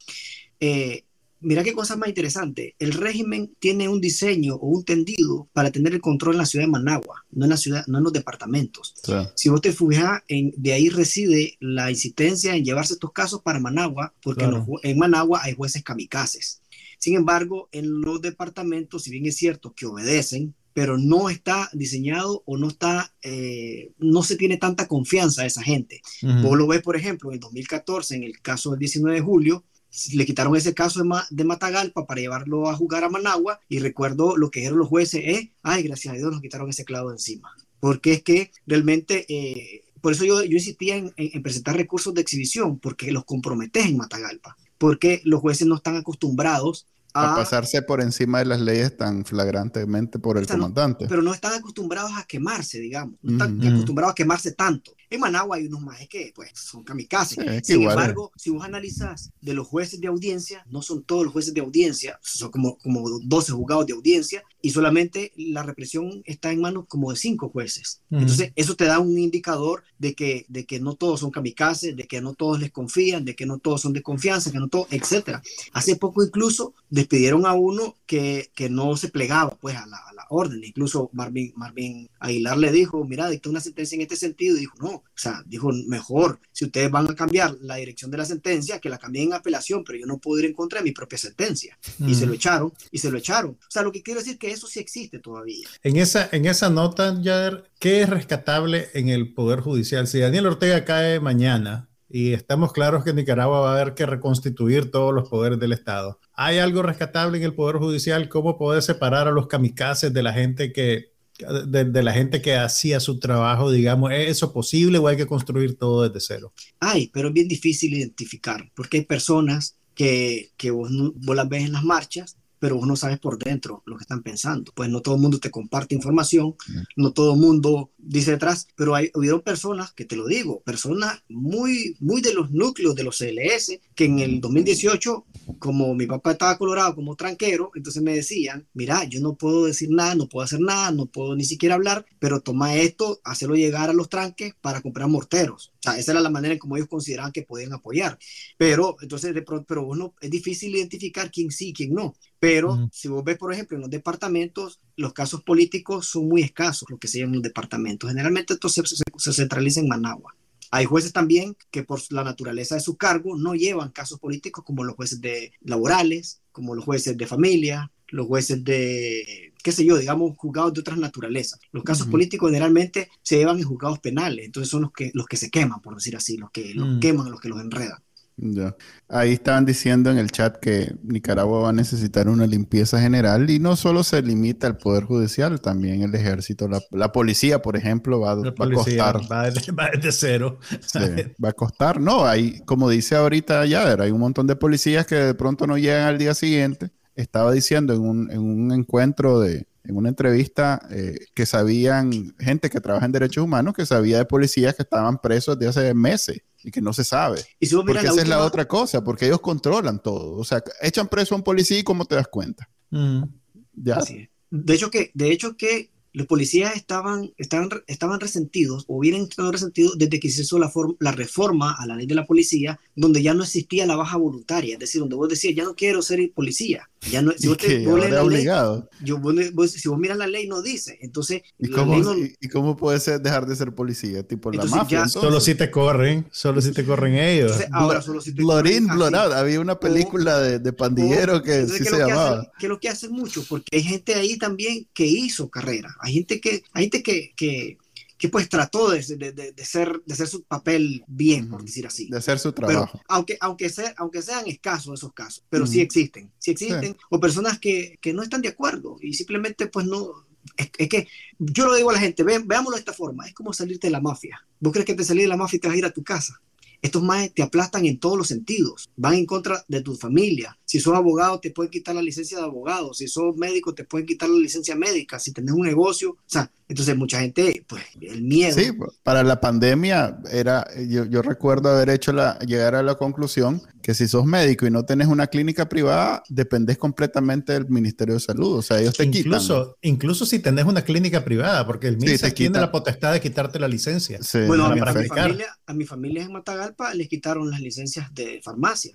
Eh, mira qué cosa más interesante. El régimen tiene un diseño o un tendido para tener el control en la ciudad de Managua, no en la ciudad, no en los departamentos. Si vos te fijas, en, de ahí reside la insistencia en llevarse estos casos para Managua, porque en, Managua hay jueces kamikazes. Sin embargo, en los departamentos, si bien es cierto que obedecen, pero no está diseñado o no está, eh, no se tiene tanta confianza a esa gente. Vos lo ves, por ejemplo, en el 2014, en el caso del 19 de julio, le quitaron ese caso de, Matagalpa para llevarlo a jugar a Managua y recuerdo lo que dijeron los jueces, eh, ay, gracias a Dios nos quitaron ese clavo de encima. Porque es que realmente, eh, por eso yo, yo insistía en, en, presentar recursos de exhibición, porque los comprometes en Matagalpa, porque los jueces no están acostumbrados a, pasarse por encima de las leyes tan flagrantemente por el comandante. pero no están acostumbrados a quemarse, digamos, no están acostumbrados a quemarse tanto. En Managua hay unos más que pues, son kamikazes. Sin embargo, si vos analizás de los jueces de audiencia, no son todos los jueces de audiencia, son como, como 12 juzgados de audiencia y solamente la represión está en manos como de 5 jueces. Entonces, eso te da un indicador de que, de que no todos son kamikazes, de que no todos les confían, de que no todos son de confianza, que no todos, etc. Hace poco incluso despidieron a uno que, que no se plegaba pues a la, a la orden. Incluso Marvin, Marvin Aguilar le dijo, mira, dictó una sentencia en este sentido y dijo, no, o sea, dijo, mejor, si ustedes van a cambiar la dirección de la sentencia, que la cambien en apelación, pero yo no puedo ir en contra de mi propia sentencia. Y se lo echaron, y se lo echaron. O sea, lo que quiero decir es que eso sí existe todavía. En esa, en esa nota, Jader, ¿qué es rescatable en el Poder Judicial? Si Daniel Ortega cae mañana, y estamos claros que Nicaragua va a haber que reconstituir todos los poderes del Estado. ¿Hay algo rescatable en el Poder Judicial? ¿Cómo poder separar a los kamikazes de la gente que de, la gente que hacía su trabajo, digamos, ¿es eso posible o hay que construir todo desde cero? Hay, pero es bien difícil identificar, porque hay personas que, que vos, vos las ves en las marchas pero vos no sabes por dentro lo que están pensando. Pues no todo el mundo te comparte información, no todo el mundo dice detrás, pero hay, hubieron personas, que te lo digo, personas muy, muy de los núcleos de los CLS, que en el 2018, como mi papá estaba colorado como tranquero, entonces me decían, mira, yo no puedo decir nada, no puedo hacer nada, no puedo ni siquiera hablar, pero toma esto, hacerlo llegar a los tranques para comprar morteros. O sea, esa era la manera en como ellos consideraban que podían apoyar. Pero, entonces, de pronto, pero bueno, es difícil identificar quién sí, quién no. Pero si vos ves, por ejemplo, en los departamentos, los casos políticos son muy escasos, lo que se llaman los departamentos. Generalmente esto se, se, centraliza en Managua. Hay jueces también que por la naturaleza de su cargo no llevan casos políticos como los jueces de laborales, como los jueces de familia, los jueces de, qué sé yo, digamos, juzgados de otras naturalezas. Los casos políticos generalmente se llevan en juzgados penales, entonces son los que, los que se queman, por decir así, los que los mm. queman, los que los enredan. Ya. Ahí estaban diciendo en el chat que Nicaragua va a necesitar una limpieza general y no solo se limita al Poder Judicial, también el ejército, la, policía, por ejemplo, va, a costar. Va desde, cero. va a costar. No, hay, como dice ahorita Yader, hay un montón de policías que de pronto no llegan al día siguiente. Estaba diciendo en un, en un encuentro de, en una entrevista eh, que sabían, gente que trabaja en derechos humanos, que sabía de policías que estaban presos de hace meses y que no se sabe. ¿Y porque esa es la otra cosa, porque ellos controlan todo. O sea, echan preso a un policía y cómo te das cuenta. Mm. ¿Ya? De hecho que, de hecho que los policías estaban, estaban, estaban resentidos o hubieran estado resentidos desde que se hizo la, la reforma a la ley de la policía, donde ya no existía la baja voluntaria, es decir, donde vos decías, ya no quiero ser policía. Ya no, si vos, te, obligado. yo, si vos miras la ley, no dice. Entonces, ¿y cómo, ¿y, cómo puede ser dejar de ser policía? Tipo la mafia. Solo si te corren, solo si te corren ellos. ahora solo si te Blorín, Había una película de, de pandillero que sí se llamaba. que lo que hace mucho, porque hay gente ahí también que hizo carrera. Hay gente que, hay gente que, que que pues trató de, de, de, ser, de hacer su papel bien, por decir así. De hacer su trabajo. aunque, aunque, sea, aunque sean escasos esos casos, pero sí existen, sí existen, o personas que, que, no están de acuerdo y simplemente pues no... Es, que yo lo digo a la gente, ve, veámoslo de esta forma, es como salirte de la mafia. ¿Vos crees que te salís de la mafia y te vas a ir a tu casa? Estos más te aplastan en todos los sentidos, van en contra de tu familia. Si sos abogado, te pueden quitar la licencia de abogado. Si sos médico, te pueden quitar la licencia médica. Si tenés un negocio, o sea, Entonces mucha gente, pues el miedo. Sí, para la pandemia era, yo, yo recuerdo haber hecho la, llegar a la conclusión que si sos médico y no tenés una clínica privada, dependes completamente del Ministerio de Salud. O sea, ellos te incluso, quitan. Incluso si tenés una clínica privada, porque el MISA te tiene quita. la potestad de quitarte la licencia. Sí, bueno, a mi, familia, a mi familia en Matagalpa les quitaron las licencias de farmacia.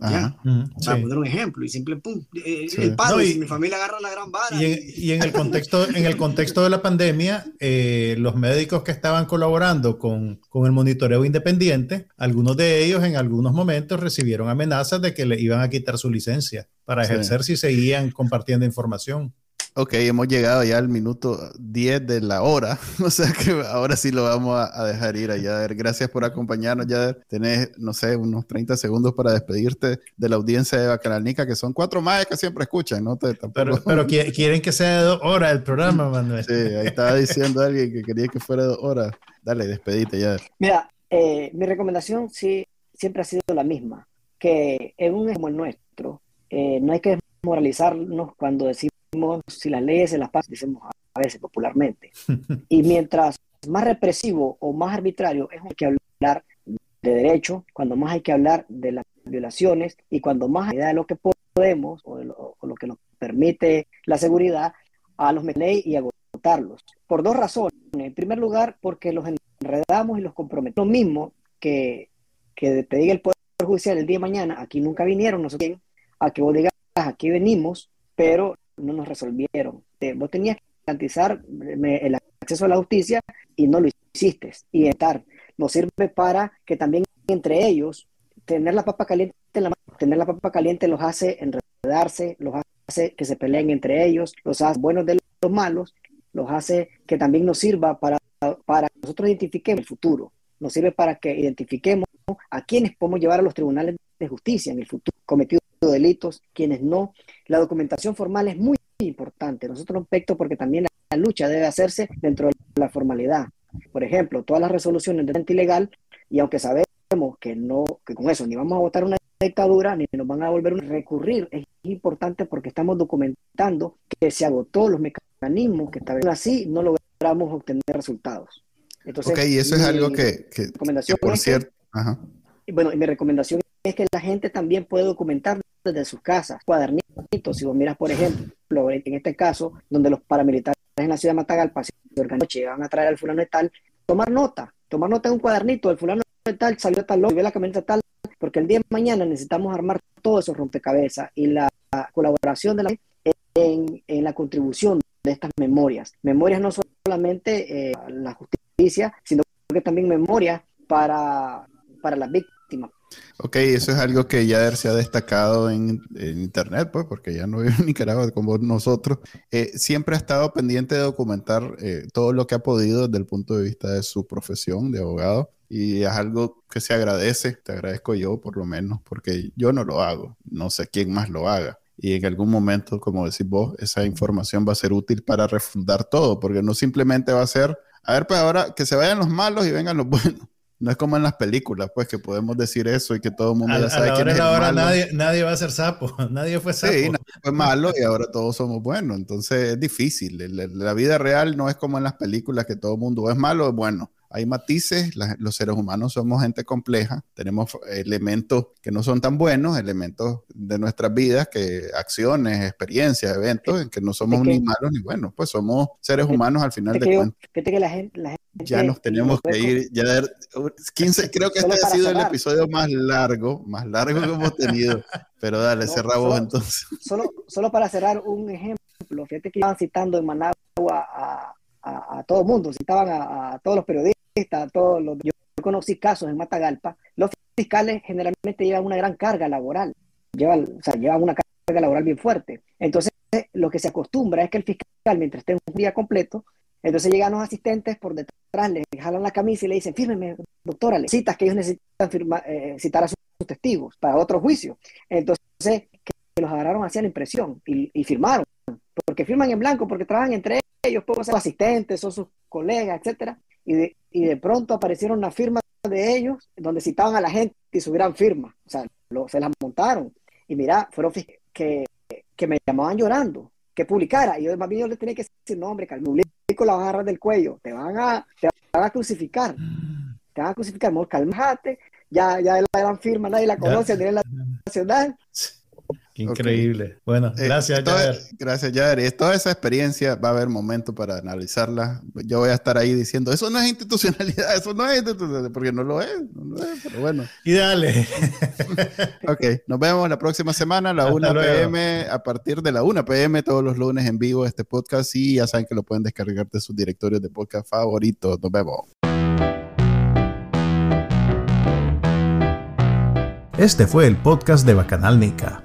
Ajá. Ujú, Para sí. poner un ejemplo, y simple pum, eh, Sí. el palo, No, y y- si mi familia agarra la gran vara. Y en, y en el contexto, en el contexto de la pandemia, eh, los médicos que estaban colaborando con, con el monitoreo independiente, algunos de ellos en algunos momentos recibieron amenazas de que le iban a quitar su licencia para Sí. ejercer si seguían compartiendo información. Ok, hemos llegado ya al minuto 10 de la hora, o sea que ahora sí lo vamos a, a dejar ir a Yader. Gracias por acompañarnos, Yader. Tenés, no sé, unos 30 segundos para despedirte de la audiencia de Bacanalnica, que son cuatro más que siempre escuchan, ¿no? Te, tampoco- Pero, pero qui- quieren que sea de dos horas el programa, Manuel. Sí, ahí estaba diciendo alguien que quería que fuera dos horas. Dale, despedite, Yader. Mira, eh, mi recomendación sí siempre ha sido la misma, que en un como el nuestro, eh, no hay que desmoralizarnos cuando decimos si las leyes se las pasan, decimos a veces popularmente. Y mientras más represivo o más arbitrario es hay que hablar de derecho, cuando más hay que hablar de las violaciones y cuando más hay de lo que podemos o, de lo, o lo que nos permite la seguridad a los ley y agotarlos. Por dos razones. En primer lugar, porque los enredamos y los comprometemos. Lo mismo que, que te diga el Poder Judicial el día de mañana, aquí nunca vinieron, no sé quién, a que vos digas, aquí venimos, pero no nos resolvieron. Vos tenías que garantizar el acceso a la justicia y no lo hiciste. Y estar nos sirve para que también entre ellos tener la papa caliente en la mano, tener la papa caliente los hace enredarse, los hace que se peleen entre ellos, los hace buenos de los malos, los hace que también nos sirva para, para que nosotros identifiquemos el futuro, nos sirve para que identifiquemos a quienes podemos llevar a los tribunales de justicia en el futuro, cometido delitos, quienes no. La documentación formal es muy importante. Nosotros no pecto porque también la, la lucha debe hacerse dentro de la formalidad. Por ejemplo, todas las resoluciones de gente ilegal, y aunque sabemos que no, que con eso ni vamos a votar una dictadura, ni nos van a volver a recurrir, es importante porque estamos documentando que se agotó los mecanismos que estaban así, no logramos obtener resultados. Entonces, ok, y eso es algo que, que, por es que- cierto, ajá. y bueno, y mi recomendación es que la gente también puede documentar desde sus casas, cuadernitos. Si vos miras, por ejemplo, en este caso, donde los paramilitares en la ciudad de Matagalpa se organizan, llegan a traer al fulano de tal, tomar nota, tomar nota en un cuadernito, el fulano de tal salió tal loco, ve la camioneta tal, porque el día de mañana necesitamos armar todos esos rompecabezas y la colaboración de la en, en la contribución de estas memorias. Memorias no solamente eh, la justicia, sino que también memorias para, para las víctimas. Ok, eso es algo que ya se ha destacado en, en internet, pues, porque ya no vive en Nicaragua como nosotros. Eh, siempre ha estado pendiente de documentar eh, todo lo que ha podido desde el punto de vista de su profesión de abogado. Y es algo que se agradece, te agradezco yo por lo menos, porque yo no lo hago, no sé quién más lo haga. Y en algún momento, como decís vos, esa información va a ser útil para refundar todo, porque no simplemente va a ser, a ver, pues ahora que se vayan los malos y vengan los buenos. No es como en las películas, pues que podemos decir eso y que todo el mundo A, ya sabe quién es malo. nadie, nadie va a ser sapo, nadie fue sapo. Sí, nadie fue malo y ahora todos somos buenos. Entonces es difícil. La, la vida real no es como en las películas que todo el mundo es malo o es bueno. Hay matices, la- los seres humanos somos gente compleja, tenemos elementos que no son tan buenos, elementos de nuestras vidas, que acciones, experiencias, eventos, en que no somos que- ni malos ni buenos, pues somos seres humanos al final de que, cuentas. fíjate que la gente, la gente Ya nos tenemos que ir, ya de- 15, creo que este ha sido el cerrar. episodio más largo, más largo que hemos tenido, pero dale, No, cerra vos solo- entonces. solo, solo para cerrar un ejemplo, fíjate que iban citando en Managua a, a, todo mundo, citaban a, a todos los periodistas, a todos los... Yo conocí casos en Matagalpa, los fiscales generalmente llevan una gran carga laboral, llevan, o sea, llevan una carga laboral bien fuerte. Entonces, lo que se acostumbra es que el fiscal, mientras esté un día completo, entonces llegan los asistentes por detrás, le jalan la camisa y le dicen, fírmeme, doctora, le citas que ellos necesitan firma- eh, citar a sus testigos para otro juicio. Entonces, que los agarraron hacia la impresión y firmaron, porque firman en blanco, porque trabajan entre ellos, pueden ser asistentes, son sus colegas, etcétera, y de, y de pronto aparecieron las firmas de ellos donde citaban a la gente y subieran firmas, o sea, lo- se las montaron, y mira, fueron que, que me llamaban llorando, que publicara, y yo más bien yo le tenía que decir, no hombre, publico médico la van a agarrar del cuello, te van a, te van a crucificar, te van a crucificar, amor, calmate, ya, ya la gran firma, nadie la conoce a nivel nacional. Increíble. Bueno, Eh, gracias, Jader. Gracias, Jader. Y Toda esa experiencia va a haber momento para analizarla. Yo voy a estar ahí diciendo, eso no es institucionalidad, eso no es institucionalidad, porque no lo es, no lo es, pero bueno. Y dale. Ok, nos vemos la próxima semana a la Hasta 1 luego. pm, a partir de la 1 pm, todos los lunes en vivo este podcast y ya saben que lo pueden descargar de sus directorios de podcast favoritos. Nos vemos. Este fue el podcast de Bacanal Nica.